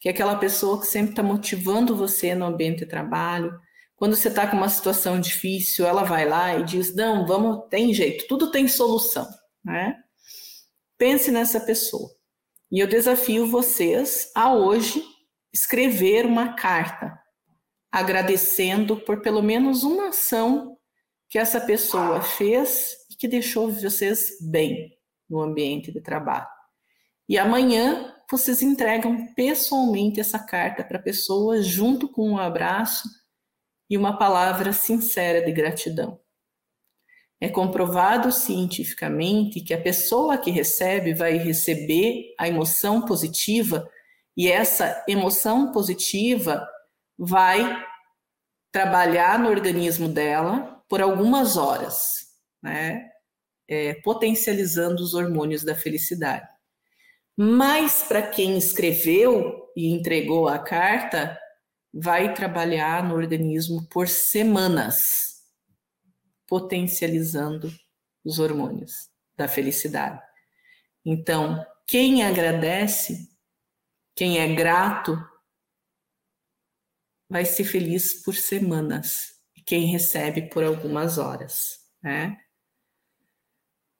que é aquela pessoa que sempre está motivando você no ambiente de trabalho. Quando você está com uma situação difícil, ela vai lá e diz: Não, vamos, tem jeito, tudo tem solução. Né? Pense nessa pessoa. E eu desafio vocês a hoje escrever uma carta agradecendo por pelo menos uma ação que essa pessoa fez e que deixou vocês bem no ambiente de trabalho. E amanhã vocês entregam pessoalmente essa carta para a pessoa, junto com um abraço e uma palavra sincera de gratidão. É comprovado cientificamente que a pessoa que recebe vai receber a emoção positiva e essa emoção positiva vai trabalhar no organismo dela por algumas horas, né? É, potencializando os hormônios da felicidade. Mas para quem escreveu e entregou a carta, vai trabalhar no organismo por semanas, potencializando os hormônios da felicidade. Então, quem agradece, quem é grato vai ser feliz por semanas, quem recebe por algumas horas, né?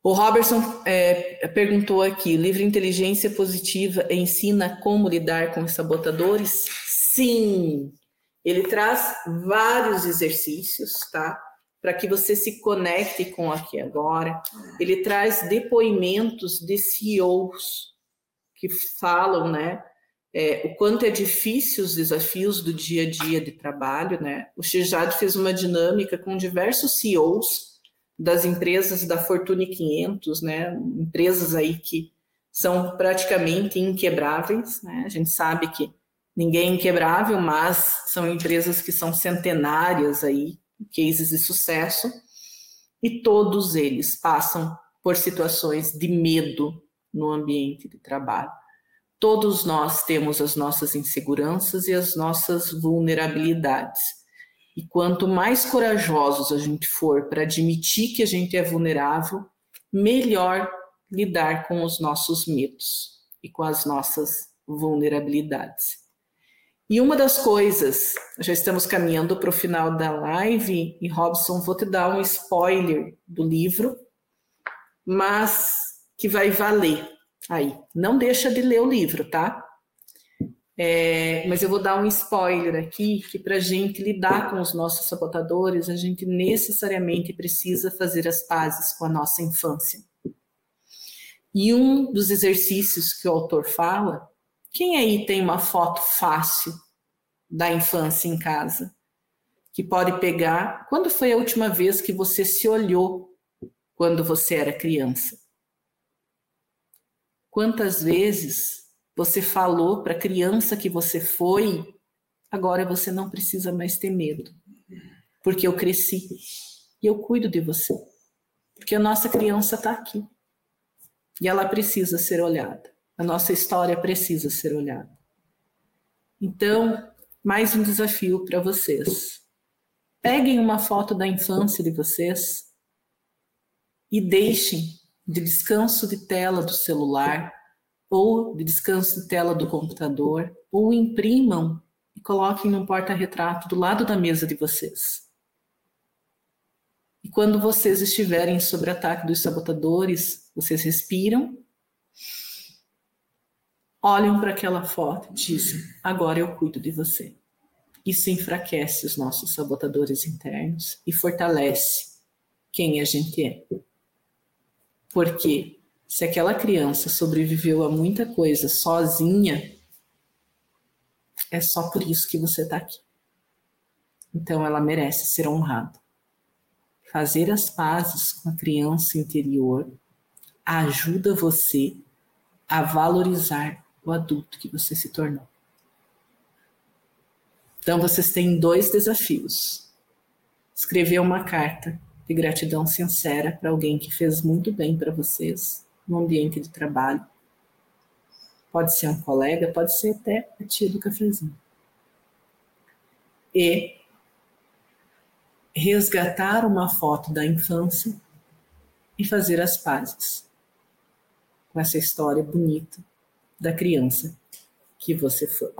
O Robertson é, perguntou aqui: livre inteligência positiva ensina como lidar com os sabotadores? Sim, ele traz vários exercícios, tá? Para que você se conecte com aqui agora. Ele traz depoimentos de CEOs que falam, né? É, o quanto é difícil os desafios do dia a dia de trabalho, né? O Xijad fez uma dinâmica com diversos CEOs das empresas da Fortune 500, né? Empresas aí que são praticamente inquebráveis, né? A gente sabe que ninguém é inquebrável, mas são empresas que são centenárias aí, cases de sucesso, e todos eles passam por situações de medo no ambiente de trabalho. Todos nós temos as nossas inseguranças e as nossas vulnerabilidades. E quanto mais corajosos a gente for para admitir que a gente é vulnerável, melhor lidar com os nossos medos e com as nossas vulnerabilidades. E uma das coisas, já estamos caminhando para o final da live, e Robson, vou te dar um spoiler do livro, mas que vai valer. Aí, não deixa de ler o livro, tá? É, mas eu vou dar um spoiler aqui, que para a gente lidar com os nossos sabotadores, a gente necessariamente precisa fazer as pazes com a nossa infância. E um dos exercícios que o autor fala, quem aí tem uma foto fácil da infância em casa? Que pode pegar, quando foi a última vez que você se olhou quando você era criança? Quantas vezes você falou para a criança que você foi, agora você não precisa mais ter medo, porque eu cresci e eu cuido de você, porque a nossa criança está aqui e ela precisa ser olhada, a nossa história precisa ser olhada. Então, mais um desafio para vocês. Peguem uma foto da infância de vocês e deixem de descanso de tela do celular ou de descanso de tela do computador, ou imprimam e coloquem num porta-retrato do lado da mesa de vocês. E quando vocês estiverem sob ataque dos sabotadores, vocês respiram, olham para aquela foto e dizem: agora eu cuido de você. Isso enfraquece os nossos sabotadores internos e fortalece quem a gente é. Porque se aquela criança sobreviveu a muita coisa sozinha, é só por isso que você está aqui. Então ela merece ser honrada. Fazer as pazes com a criança interior ajuda você a valorizar o adulto que você se tornou. Então vocês têm dois desafios. Escrever uma carta de gratidão sincera para alguém que fez muito bem para vocês no ambiente de trabalho. Pode ser um colega, pode ser até a tia do cafezinho. E resgatar uma foto da infância e fazer as pazes com essa história bonita da criança que você foi.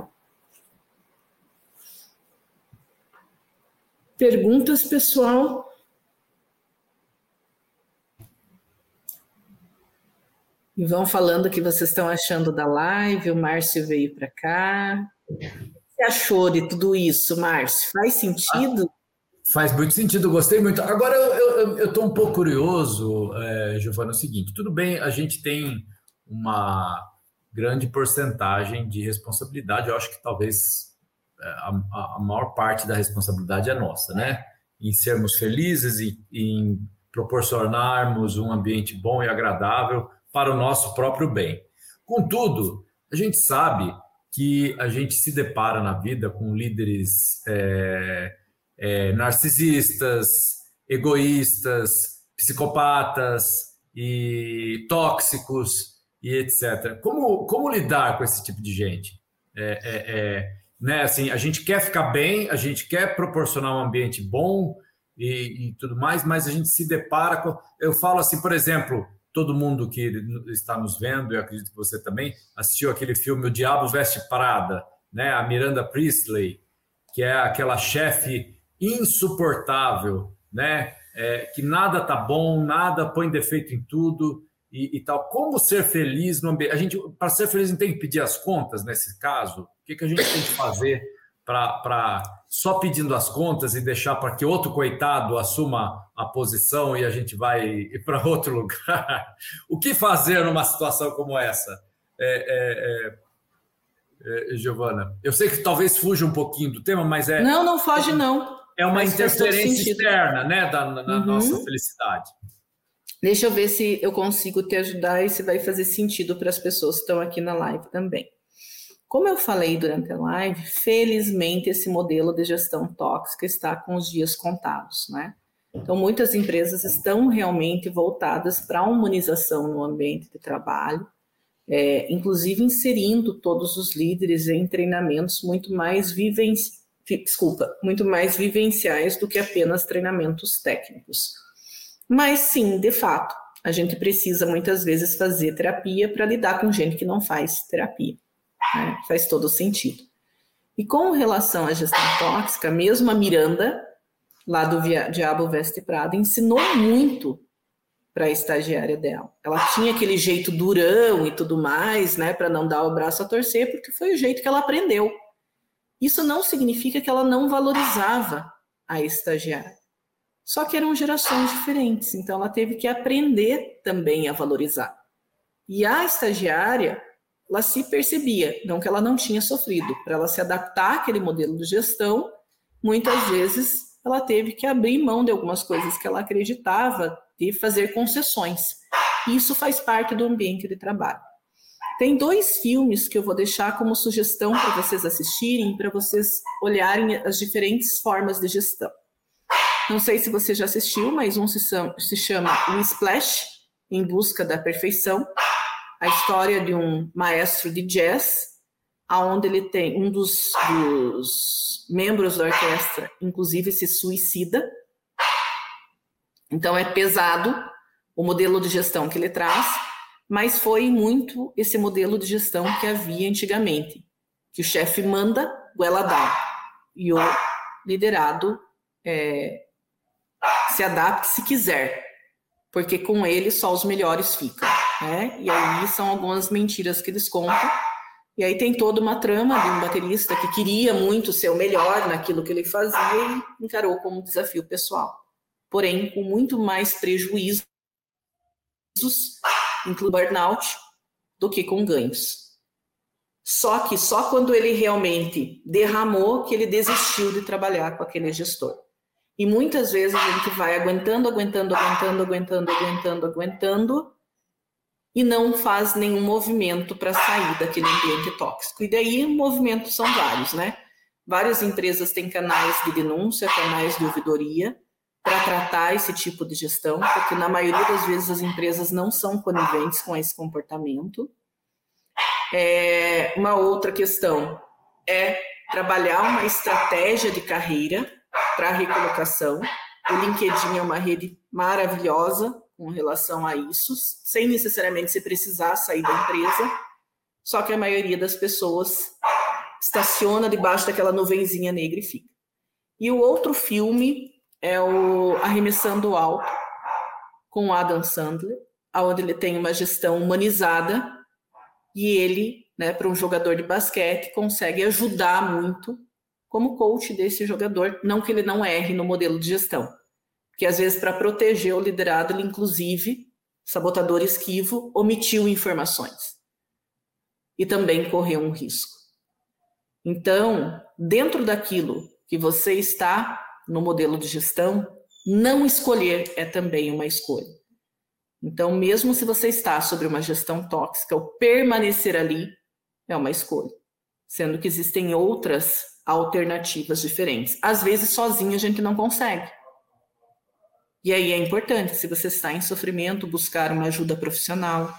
Perguntas, pessoal? E vão falando o que vocês estão achando da live. O Márcio veio para cá. O que você achou de tudo isso, Márcio? Faz sentido? Faz muito sentido, gostei muito. Agora eu estou um pouco curioso, é, Giovana, é o seguinte: tudo bem, a gente tem uma grande porcentagem de responsabilidade, eu acho que talvez é, a, a maior parte da responsabilidade é nossa, né? Em sermos felizes e em proporcionarmos um ambiente bom e agradável para o nosso próprio bem. Contudo, a gente sabe que a gente se depara na vida com líderes. É, é, narcisistas, egoístas, psicopatas e tóxicos e etc. Como, como lidar com esse tipo de gente? É, é, é, né, assim, a gente quer ficar bem, a gente quer proporcionar um ambiente bom e, e tudo mais, mas a gente se depara com. Eu falo assim, por exemplo, todo mundo que está nos vendo, eu acredito que você também assistiu aquele filme O Diabo Veste Prada, né? A Miranda Priestley, que é aquela chefe insuportável, né? É, que nada tá bom, nada põe defeito em tudo e, e tal. Como ser feliz no ambiente? A gente, para ser feliz, não tem que pedir as contas nesse caso. O que, que a gente tem que fazer para só pedindo as contas e deixar para que outro coitado assuma a posição e a gente vai [LAUGHS] para outro lugar? o que fazer numa situação como essa? É, é, é, é, Giovana, eu sei que talvez fuja um pouquinho do tema, mas é. Não, não foge, não é uma interferência externa, né, da, na uhum. nossa felicidade. Deixa eu ver se eu consigo te ajudar e se vai fazer sentido para as pessoas que estão aqui na live também. Como eu falei durante a live, felizmente esse modelo de gestão tóxica está com os dias contados, né? Então, muitas empresas estão realmente voltadas para a humanização no ambiente de trabalho, é, inclusive inserindo todos os líderes em treinamentos muito mais vivens, desculpa, muito mais vivenciais do que apenas treinamentos técnicos. Mas sim, de fato, a gente precisa muitas vezes fazer terapia para lidar com gente que não faz terapia. Né? Faz todo sentido. E com relação à gestão tóxica, mesmo a Miranda, lá do Diabo Veste Prada, ensinou muito para a estagiária dela. Ela tinha aquele jeito durão e tudo mais, né, para não dar o braço a torcer, porque foi o jeito que ela aprendeu. Isso não significa que ela não valorizava a estagiária. Só que eram gerações diferentes, então ela teve que aprender também a valorizar. E a estagiária, ela se percebia, não que ela não tinha sofrido, para ela se adaptar àquele modelo de gestão, muitas vezes ela teve que abrir mão de algumas coisas que ela acreditava e fazer concessões. Isso faz parte do ambiente de trabalho. Tem dois filmes que eu vou deixar como sugestão para vocês assistirem, para vocês olharem as diferentes formas de gestão. Não sei se você já assistiu, mas um se chama O Splash, Em Busca da Perfeição, a história de um maestro de jazz, aonde ele tem um dos, dos membros da orquestra, inclusive se suicida. Então é pesado o modelo de gestão que ele traz, mas foi muito esse modelo de gestão que havia antigamente, que o chefe manda, goela dá, e o liderado é, se adapte se quiser, porque com ele só os melhores ficam, né? E aí são algumas mentiras que eles contam. E aí tem toda uma trama de um baterista que queria muito ser o melhor naquilo que ele fazia e encarou como desafio pessoal. Porém, com muito mais prejuízos, incluindo burnout, do que com ganhos. Só que só quando ele realmente derramou que ele desistiu de trabalhar com aquele gestor. E muitas vezes a gente vai aguentando, aguentando, aguentando, aguentando, aguentando, aguentando, e não faz nenhum movimento para sair daquele ambiente tóxico. E daí, movimentos são vários, né? Várias empresas têm canais de denúncia, canais de ouvidoria, para tratar esse tipo de gestão, porque na maioria das vezes as empresas não são coniventes com esse comportamento. É, uma outra questão é trabalhar uma estratégia de carreira para recolocação. O LinkedIn é uma rede maravilhosa com relação a isso, sem necessariamente se precisar sair da empresa. Só que a maioria das pessoas estaciona debaixo daquela nuvenzinha negra e fica. E o outro filme é o Arremessando Alto, com Adam Sandler, onde ele tem uma gestão humanizada e ele, né, para um jogador de basquete, consegue ajudar muito como coach desse jogador, não que ele não erre no modelo de gestão, porque às vezes para proteger o liderado, ele inclusive, sabotador esquivo, omitiu informações e também correu um risco. Então, dentro daquilo que você está no modelo de gestão, não escolher é também uma escolha. Então, mesmo se você está sobre uma gestão tóxica, o permanecer ali é uma escolha, sendo que existem outras alternativas diferentes. Às vezes, sozinho a gente não consegue. E aí é importante, se você está em sofrimento, buscar uma ajuda profissional,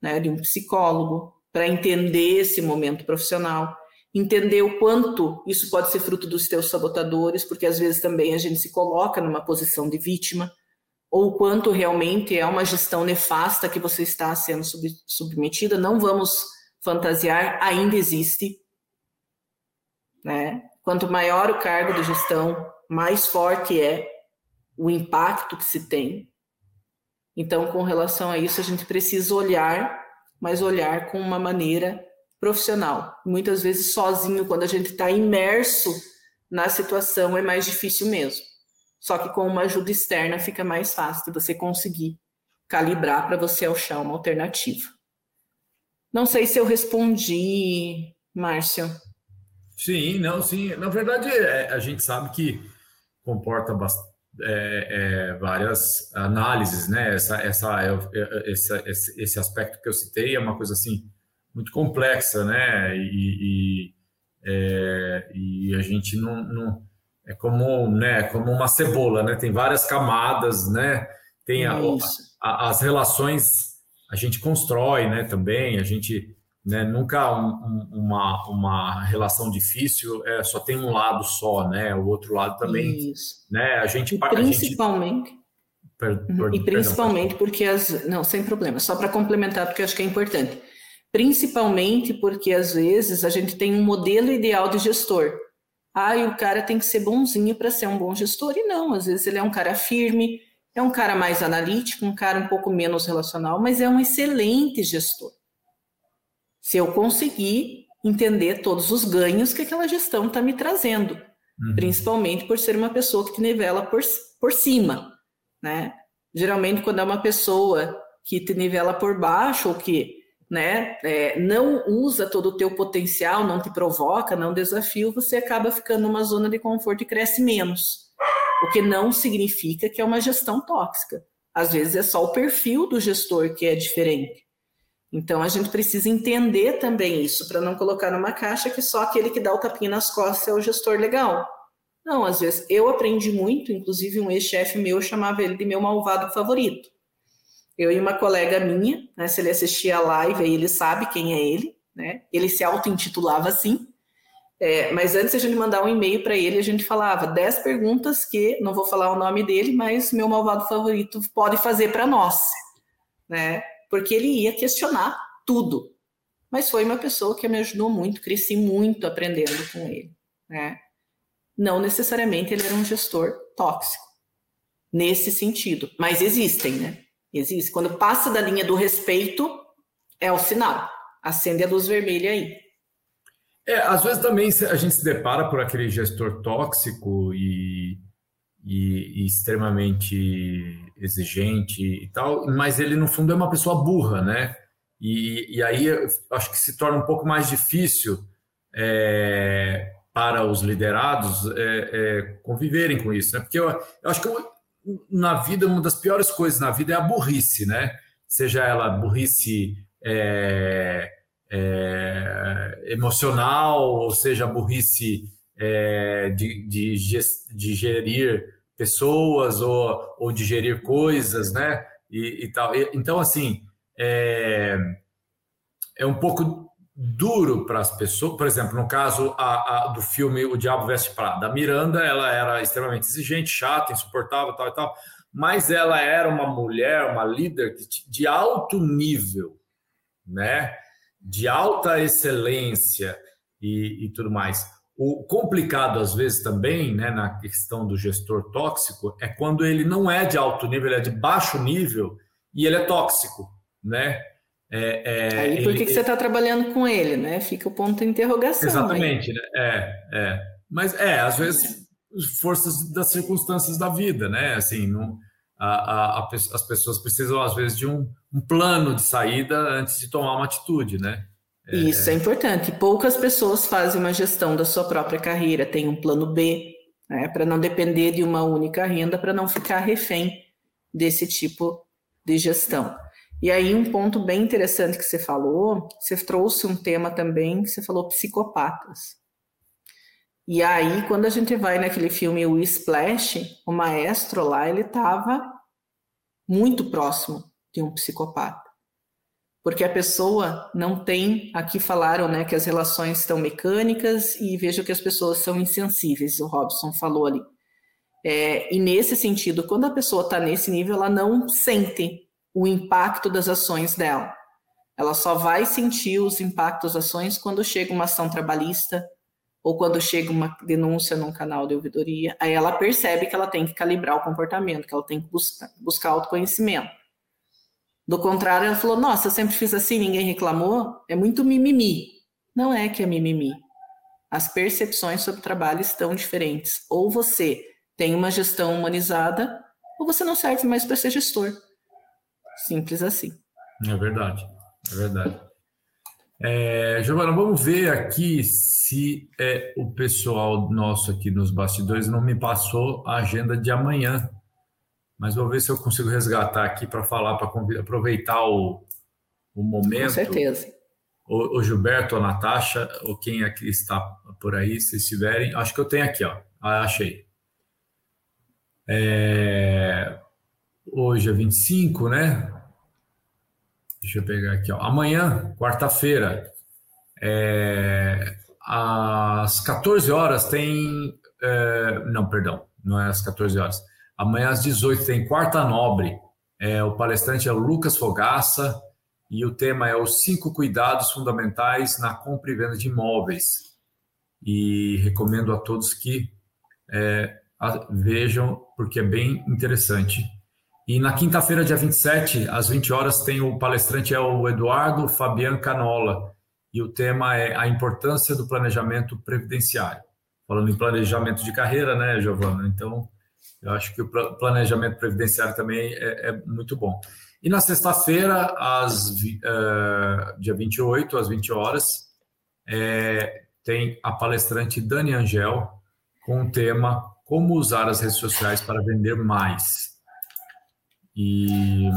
né, de um psicólogo, para entender esse momento profissional entender o quanto isso pode ser fruto dos teus sabotadores, porque às vezes também a gente se coloca numa posição de vítima, ou o quanto realmente é uma gestão nefasta que você está sendo sub submetida, não vamos fantasiar, ainda existe. Né? Quanto maior o cargo de gestão, mais forte é o impacto que se tem. Então, com relação a isso, a gente precisa olhar, mas olhar com uma maneira profissional. Muitas vezes sozinho, quando a gente está imerso na situação, é mais difícil mesmo. Só que com uma ajuda externa fica mais fácil de você conseguir calibrar para você achar uma alternativa. Não sei se eu respondi, Márcio. Sim, não, sim. Na verdade, é, a gente sabe que comporta bastante. É, é, várias análises, né? Essa, essa, é, essa, esse aspecto que eu citei é uma coisa assim muito complexa, né? E, e, é, e a gente não, não, é como, né? Como uma cebola, né? Tem várias camadas, né? Tem a, a, as relações a gente constrói, né? Também a gente né, nunca um, uma, uma relação difícil é, só tem um lado só, né? O outro lado também, Isso. né? A gente e principalmente gente... Per, per, e principalmente perdão, porque as não sem problema, só para complementar porque acho que é importante principalmente porque às vezes a gente tem um modelo ideal de gestor. Ah, e o cara tem que ser bonzinho para ser um bom gestor, e não, às vezes ele é um cara firme, é um cara mais analítico, um cara um pouco menos relacional, mas é um excelente gestor. Se eu conseguir entender todos os ganhos que aquela gestão está me trazendo, uhum. principalmente por ser uma pessoa que te nivela por, por cima, né? Geralmente, quando é uma pessoa que te nivela por baixo ou que né, é, não usa todo o teu potencial, não te provoca, não desafia, você acaba ficando numa zona de conforto e cresce menos. O que não significa que é uma gestão tóxica. Às vezes é só o perfil do gestor que é diferente. Então a gente precisa entender também isso, para não colocar numa caixa que só aquele que dá o tapinha nas costas é o gestor legal. Não, às vezes eu aprendi muito, inclusive um ex-chefe meu chamava ele de meu malvado favorito eu e uma colega minha, né, se ele assistir a live, aí ele sabe quem é ele, né? Ele se auto-intitulava assim. É, mas antes a gente mandar um e-mail para ele, a gente falava 10 perguntas que, não vou falar o nome dele, mas meu malvado favorito pode fazer para nós, né? Porque ele ia questionar tudo. Mas foi uma pessoa que me ajudou muito, cresci muito aprendendo com ele, né? Não necessariamente ele era um gestor tóxico. nesse sentido. Mas existem, né? Existe. Quando passa da linha do respeito, é o sinal. Acende a luz vermelha aí. É, às vezes também a gente se depara por aquele gestor tóxico e, e, e, extremamente exigente e tal, mas ele no fundo é uma pessoa burra, né? E, e aí acho que se torna um pouco mais difícil é, para os liderados é, é, conviverem com isso, né? Porque eu, eu acho que eu, na vida uma das piores coisas na vida é a burrice, né? Seja ela burrice é, é, emocional, ou seja, burrice é, de, de, de, gerir pessoas ou, ou de gerir coisas, né? E, e tal. E, então, assim, é, é um pouco duro para as pessoas. Por exemplo, no caso a, a, do filme O Diabo Veste Prada, a Miranda ela era extremamente exigente, chata, insuportável, tal e tal, mas ela era uma mulher, uma líder de alto nível, né? de alta excelência e, e tudo mais. O complicado, às vezes, também, né, na questão do gestor tóxico, é quando ele não é de alto nível, ele é de baixo nível e ele é tóxico, né? É, é, Aí por que, que você está trabalhando com ele, né? Fica o ponto de interrogação. Exatamente, né? É, é. Mas é, às vezes, forças das circunstâncias da vida, né? Assim, não, a, a, a, as pessoas precisam, às vezes, de um, um, plano de saída antes de tomar uma atitude, né? É... Isso é importante. Poucas pessoas fazem uma gestão da sua própria carreira, tem um plano B, né, para não depender de uma única renda, para não ficar refém desse tipo de gestão. E aí, um ponto bem interessante que você falou, você trouxe um tema também, que você falou psicopatas. E aí, quando a gente vai naquele filme O Splash, o maestro lá, ele estava muito próximo de um psicopata. Porque a pessoa não tem, aqui falaram né, que as relações estão mecânicas e vejo que as pessoas são insensíveis, o Robson falou ali. É, e nesse sentido, quando a pessoa está nesse nível, ela não sente o impacto das ações dela. Ela só vai sentir os impactos das ações quando chega uma ação trabalhista, ou quando chega uma denúncia num canal de ouvidoria, aí ela percebe que ela tem que calibrar o comportamento, que ela tem que buscar, buscar autoconhecimento. Do contrário, ela falou: Nossa, eu sempre fiz assim, ninguém reclamou. É muito mimimi. Não é que é mimimi. As percepções sobre o trabalho estão diferentes. Ou você tem uma gestão humanizada, ou você não serve mais para ser gestor. Simples assim. É verdade, é verdade. É, Giovana, vamos ver aqui se é, o pessoal nosso aqui nos bastidores não me passou a agenda de amanhã. Mas vou ver se eu consigo resgatar aqui para falar, para aproveitar o, o momento. Com certeza. O, o, Gilberto, a Natasha, ou quem aqui está por aí, se estiverem. Acho que eu tenho aqui, ó. Ah, achei. É, hoje é 25, né? Deixa eu pegar aqui, ó. Amanhã, quarta-feira, é, às 14 horas tem. É, não, perdão, não é às 14 horas. Amanhã às 18 tem Quarta Nobre. É, o palestrante é o Lucas Fogaça e o tema é os cinco cuidados fundamentais na compra e venda de imóveis. E recomendo a todos que é, a, vejam, porque é bem interessante. E na quinta-feira, dia 27, às 20 horas, tem o palestrante é o Eduardo Fabian Canola, e o tema é a importância do planejamento previdenciário. Falando em planejamento de carreira, né, Giovana? Então, eu acho que o planejamento previdenciário também é, é muito bom. E na sexta-feira, às, uh, dia 28, às 20 horas, é, tem a palestrante Dani Angel com o tema Como usar as redes sociais para vender mais. E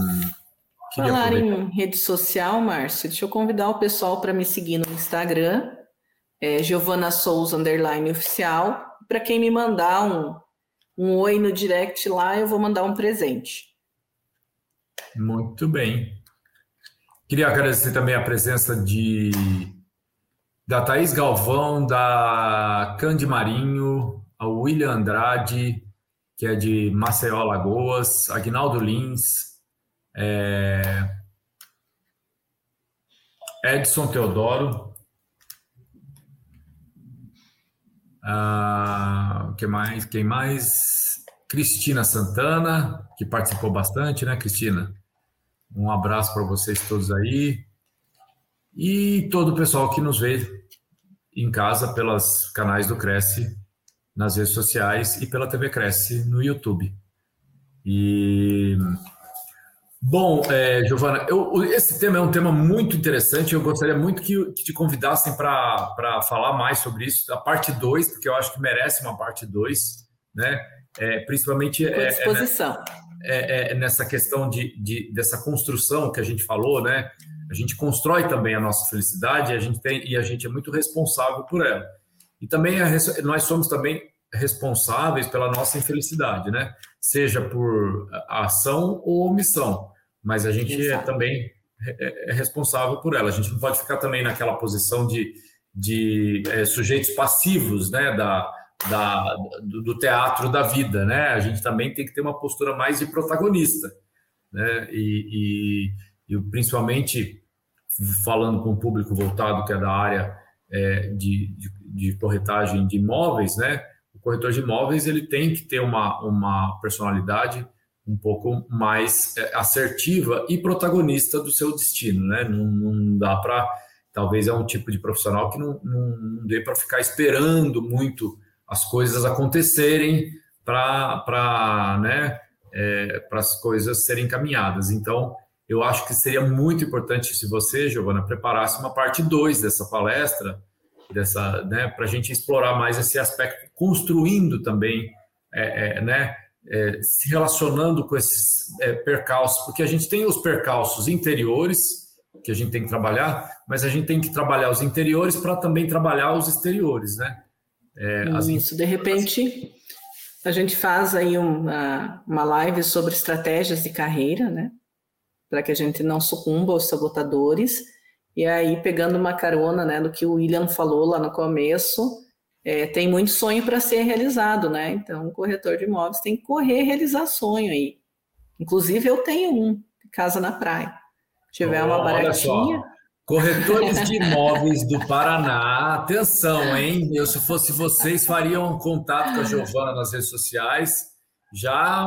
falar em rede social, Márcio, deixa eu convidar o pessoal para me seguir no Instagram, é Giovana Souza underline oficial. Para quem me mandar um, um oi no direct lá, eu vou mandar um presente. Muito bem. Queria agradecer também a presença de da Thaís Galvão, da Cande Marinho, ao William Andrade, que é de Maceió, Lagoas, Agnaldo Lins, é... Edson Teodoro, ah, que mais? Quem mais? Cristina Santana, que participou bastante, né, Cristina? Um abraço para vocês todos aí. E todo o pessoal que nos vê em casa pelos canais do Cresce nas redes sociais e pela TV Cresce no YouTube. E bom, é, Giovana, eu, esse tema é um tema muito interessante. Eu gostaria muito que, que te convidassem para falar mais sobre isso, a parte 2, porque eu acho que merece uma parte 2, né? É, principalmente é, é, disposição. É, é, nessa questão de, de, dessa construção que a gente falou, né? A gente constrói também a nossa felicidade, a gente tem e a gente é muito responsável por ela. E também a, nós somos também responsáveis pela nossa infelicidade, né? Seja por ação ou omissão, mas a gente é também é, é, responsável por ela. A gente não pode ficar também naquela posição de, de é, sujeitos passivos, né? Da, da, do, do, teatro da vida, né? A gente também tem que ter uma postura mais de protagonista, né? E, e, e principalmente falando com o público voltado que é da área é, de, de, de corretagem de imóveis, né? Corretor de imóveis ele tem que ter uma, uma personalidade um pouco mais é, assertiva e protagonista do seu destino, né? Não, não dá para, talvez é um tipo de profissional que não, não, não dê para ficar esperando muito as coisas acontecerem para, né? É, as coisas serem encaminhadas. Então, eu acho que seria muito importante se você, Giovana, preparasse uma parte 2 dessa palestra, dessa, né, para a gente explorar mais esse aspecto, construindo também, é, é, né, é, se relacionando com esses é, percalços, porque a gente tem os percalços interiores que a gente tem que trabalhar, mas a gente tem que trabalhar os interiores para também trabalhar os exteriores, né? É, Isso, de repente a gente faz aí uma, uma live sobre estratégias de carreira, né? Para que a gente não sucumba aos sabotadores e aí, pegando uma carona né, do que o William falou lá no começo, é, tem muito sonho para ser realizado, né? Então, o corretor de imóveis tem que correr realizar sonho aí. Inclusive, eu tenho um, casa na praia. Se tiver oh, uma baratinha. Corretores de [LAUGHS] imóveis do Paraná, atenção, hein? Eu, se fosse vocês, fariam um contato com a Giovana nas redes sociais, já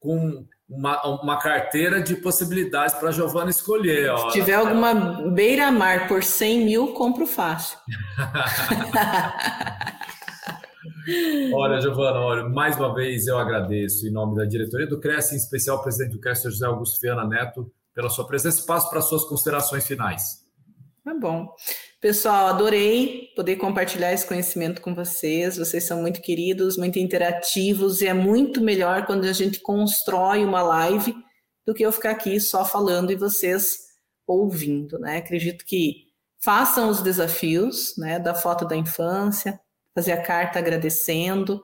com uma, uma carteira de possibilidades para a Giovana escolher. Ó. Se tiver alguma beira-mar por 100 mil, compro fácil. [LAUGHS] olha, Giovana, olha, mais uma vez eu agradeço em nome da diretoria do Cresce, em especial o presidente do Cresce, José Augusto Fiana Neto, pela sua presença. Passo para as suas considerações finais. Tá bom. Pessoal, adorei poder compartilhar esse conhecimento com vocês. Vocês são muito queridos, muito interativos e é muito melhor quando a gente constrói uma live do que eu ficar aqui só falando e vocês ouvindo, né? Acredito que façam os desafios, né, da foto da infância, fazer a carta agradecendo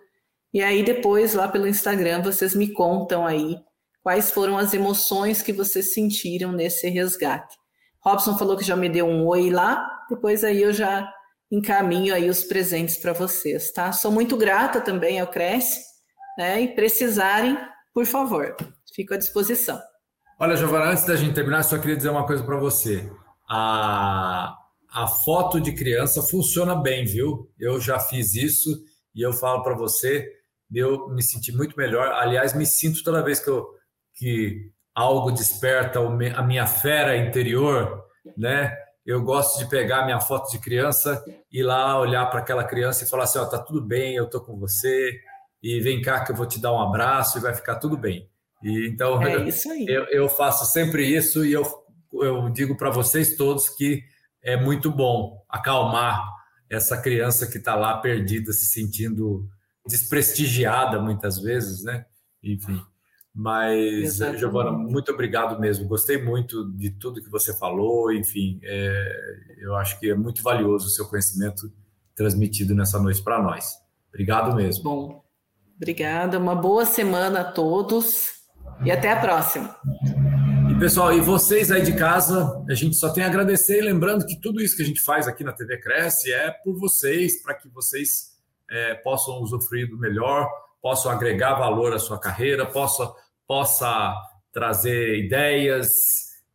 e aí depois lá pelo Instagram vocês me contam aí quais foram as emoções que vocês sentiram nesse resgate. Robson falou que já me deu um oi lá, depois aí eu já encaminho aí os presentes para vocês, tá? Sou muito grata também ao Cresce, né? E precisarem, por favor, fico à disposição. Olha, Giovana, antes da gente terminar, só queria dizer uma coisa para você. A, a foto de criança funciona bem, viu? Eu já fiz isso e eu falo para você, eu me senti muito melhor. Aliás, me sinto toda vez que, eu, que algo desperta a minha fera interior, né? Eu gosto de pegar minha foto de criança e lá olhar para aquela criança e falar assim, ó, oh, tá tudo bem, eu tô com você e vem cá que eu vou te dar um abraço e vai ficar tudo bem. E então é. [LAUGHS] Eu, eu faço sempre isso e eu, eu digo para vocês todos que é muito bom acalmar essa criança que está lá perdida, se sentindo desprestigiada muitas vezes, né? Enfim. Mas, Exatamente. Giovana, muito obrigado mesmo. Gostei muito de tudo que você falou. Enfim, é, eu acho que é muito valioso o seu conhecimento transmitido nessa noite para nós. Obrigado mesmo. Bom, obrigada. Uma boa semana a todos e até a próxima. E pessoal, e vocês aí de casa, a gente só tem a agradecer e lembrando que tudo isso que a gente faz aqui na TV Cresce é por vocês, para que vocês é, possam usufruir do melhor possam agregar valor à sua carreira, possa, possa trazer ideias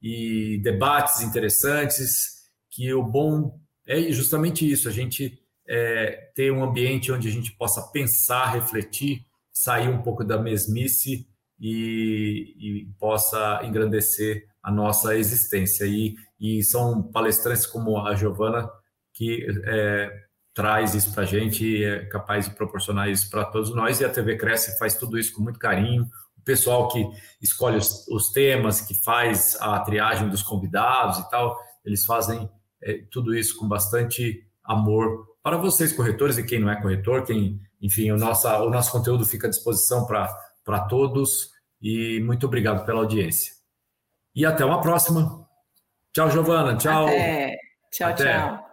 e debates interessantes, que o bom é justamente isso, a gente é, ter um ambiente onde a gente possa pensar, refletir sair um pouco da mesmice e, e possa engrandecer a nossa existência. E, e são palestrantes como a Giovana que é, traz isso para a gente e é capaz de proporcionar isso para todos nós. E a TV Cresce faz tudo isso com muito carinho. Pessoal que escolhe os, os temas, que faz a triagem dos convidados e tal, eles fazem é, tudo isso com bastante amor para vocês, corretores, e quem não é corretor, quem, enfim, o nosso, o nosso conteúdo fica à disposição para todos. E muito obrigado pela audiência. E até uma próxima. Tchau, Giovana. Tchau. Até. Tchau, até. tchau.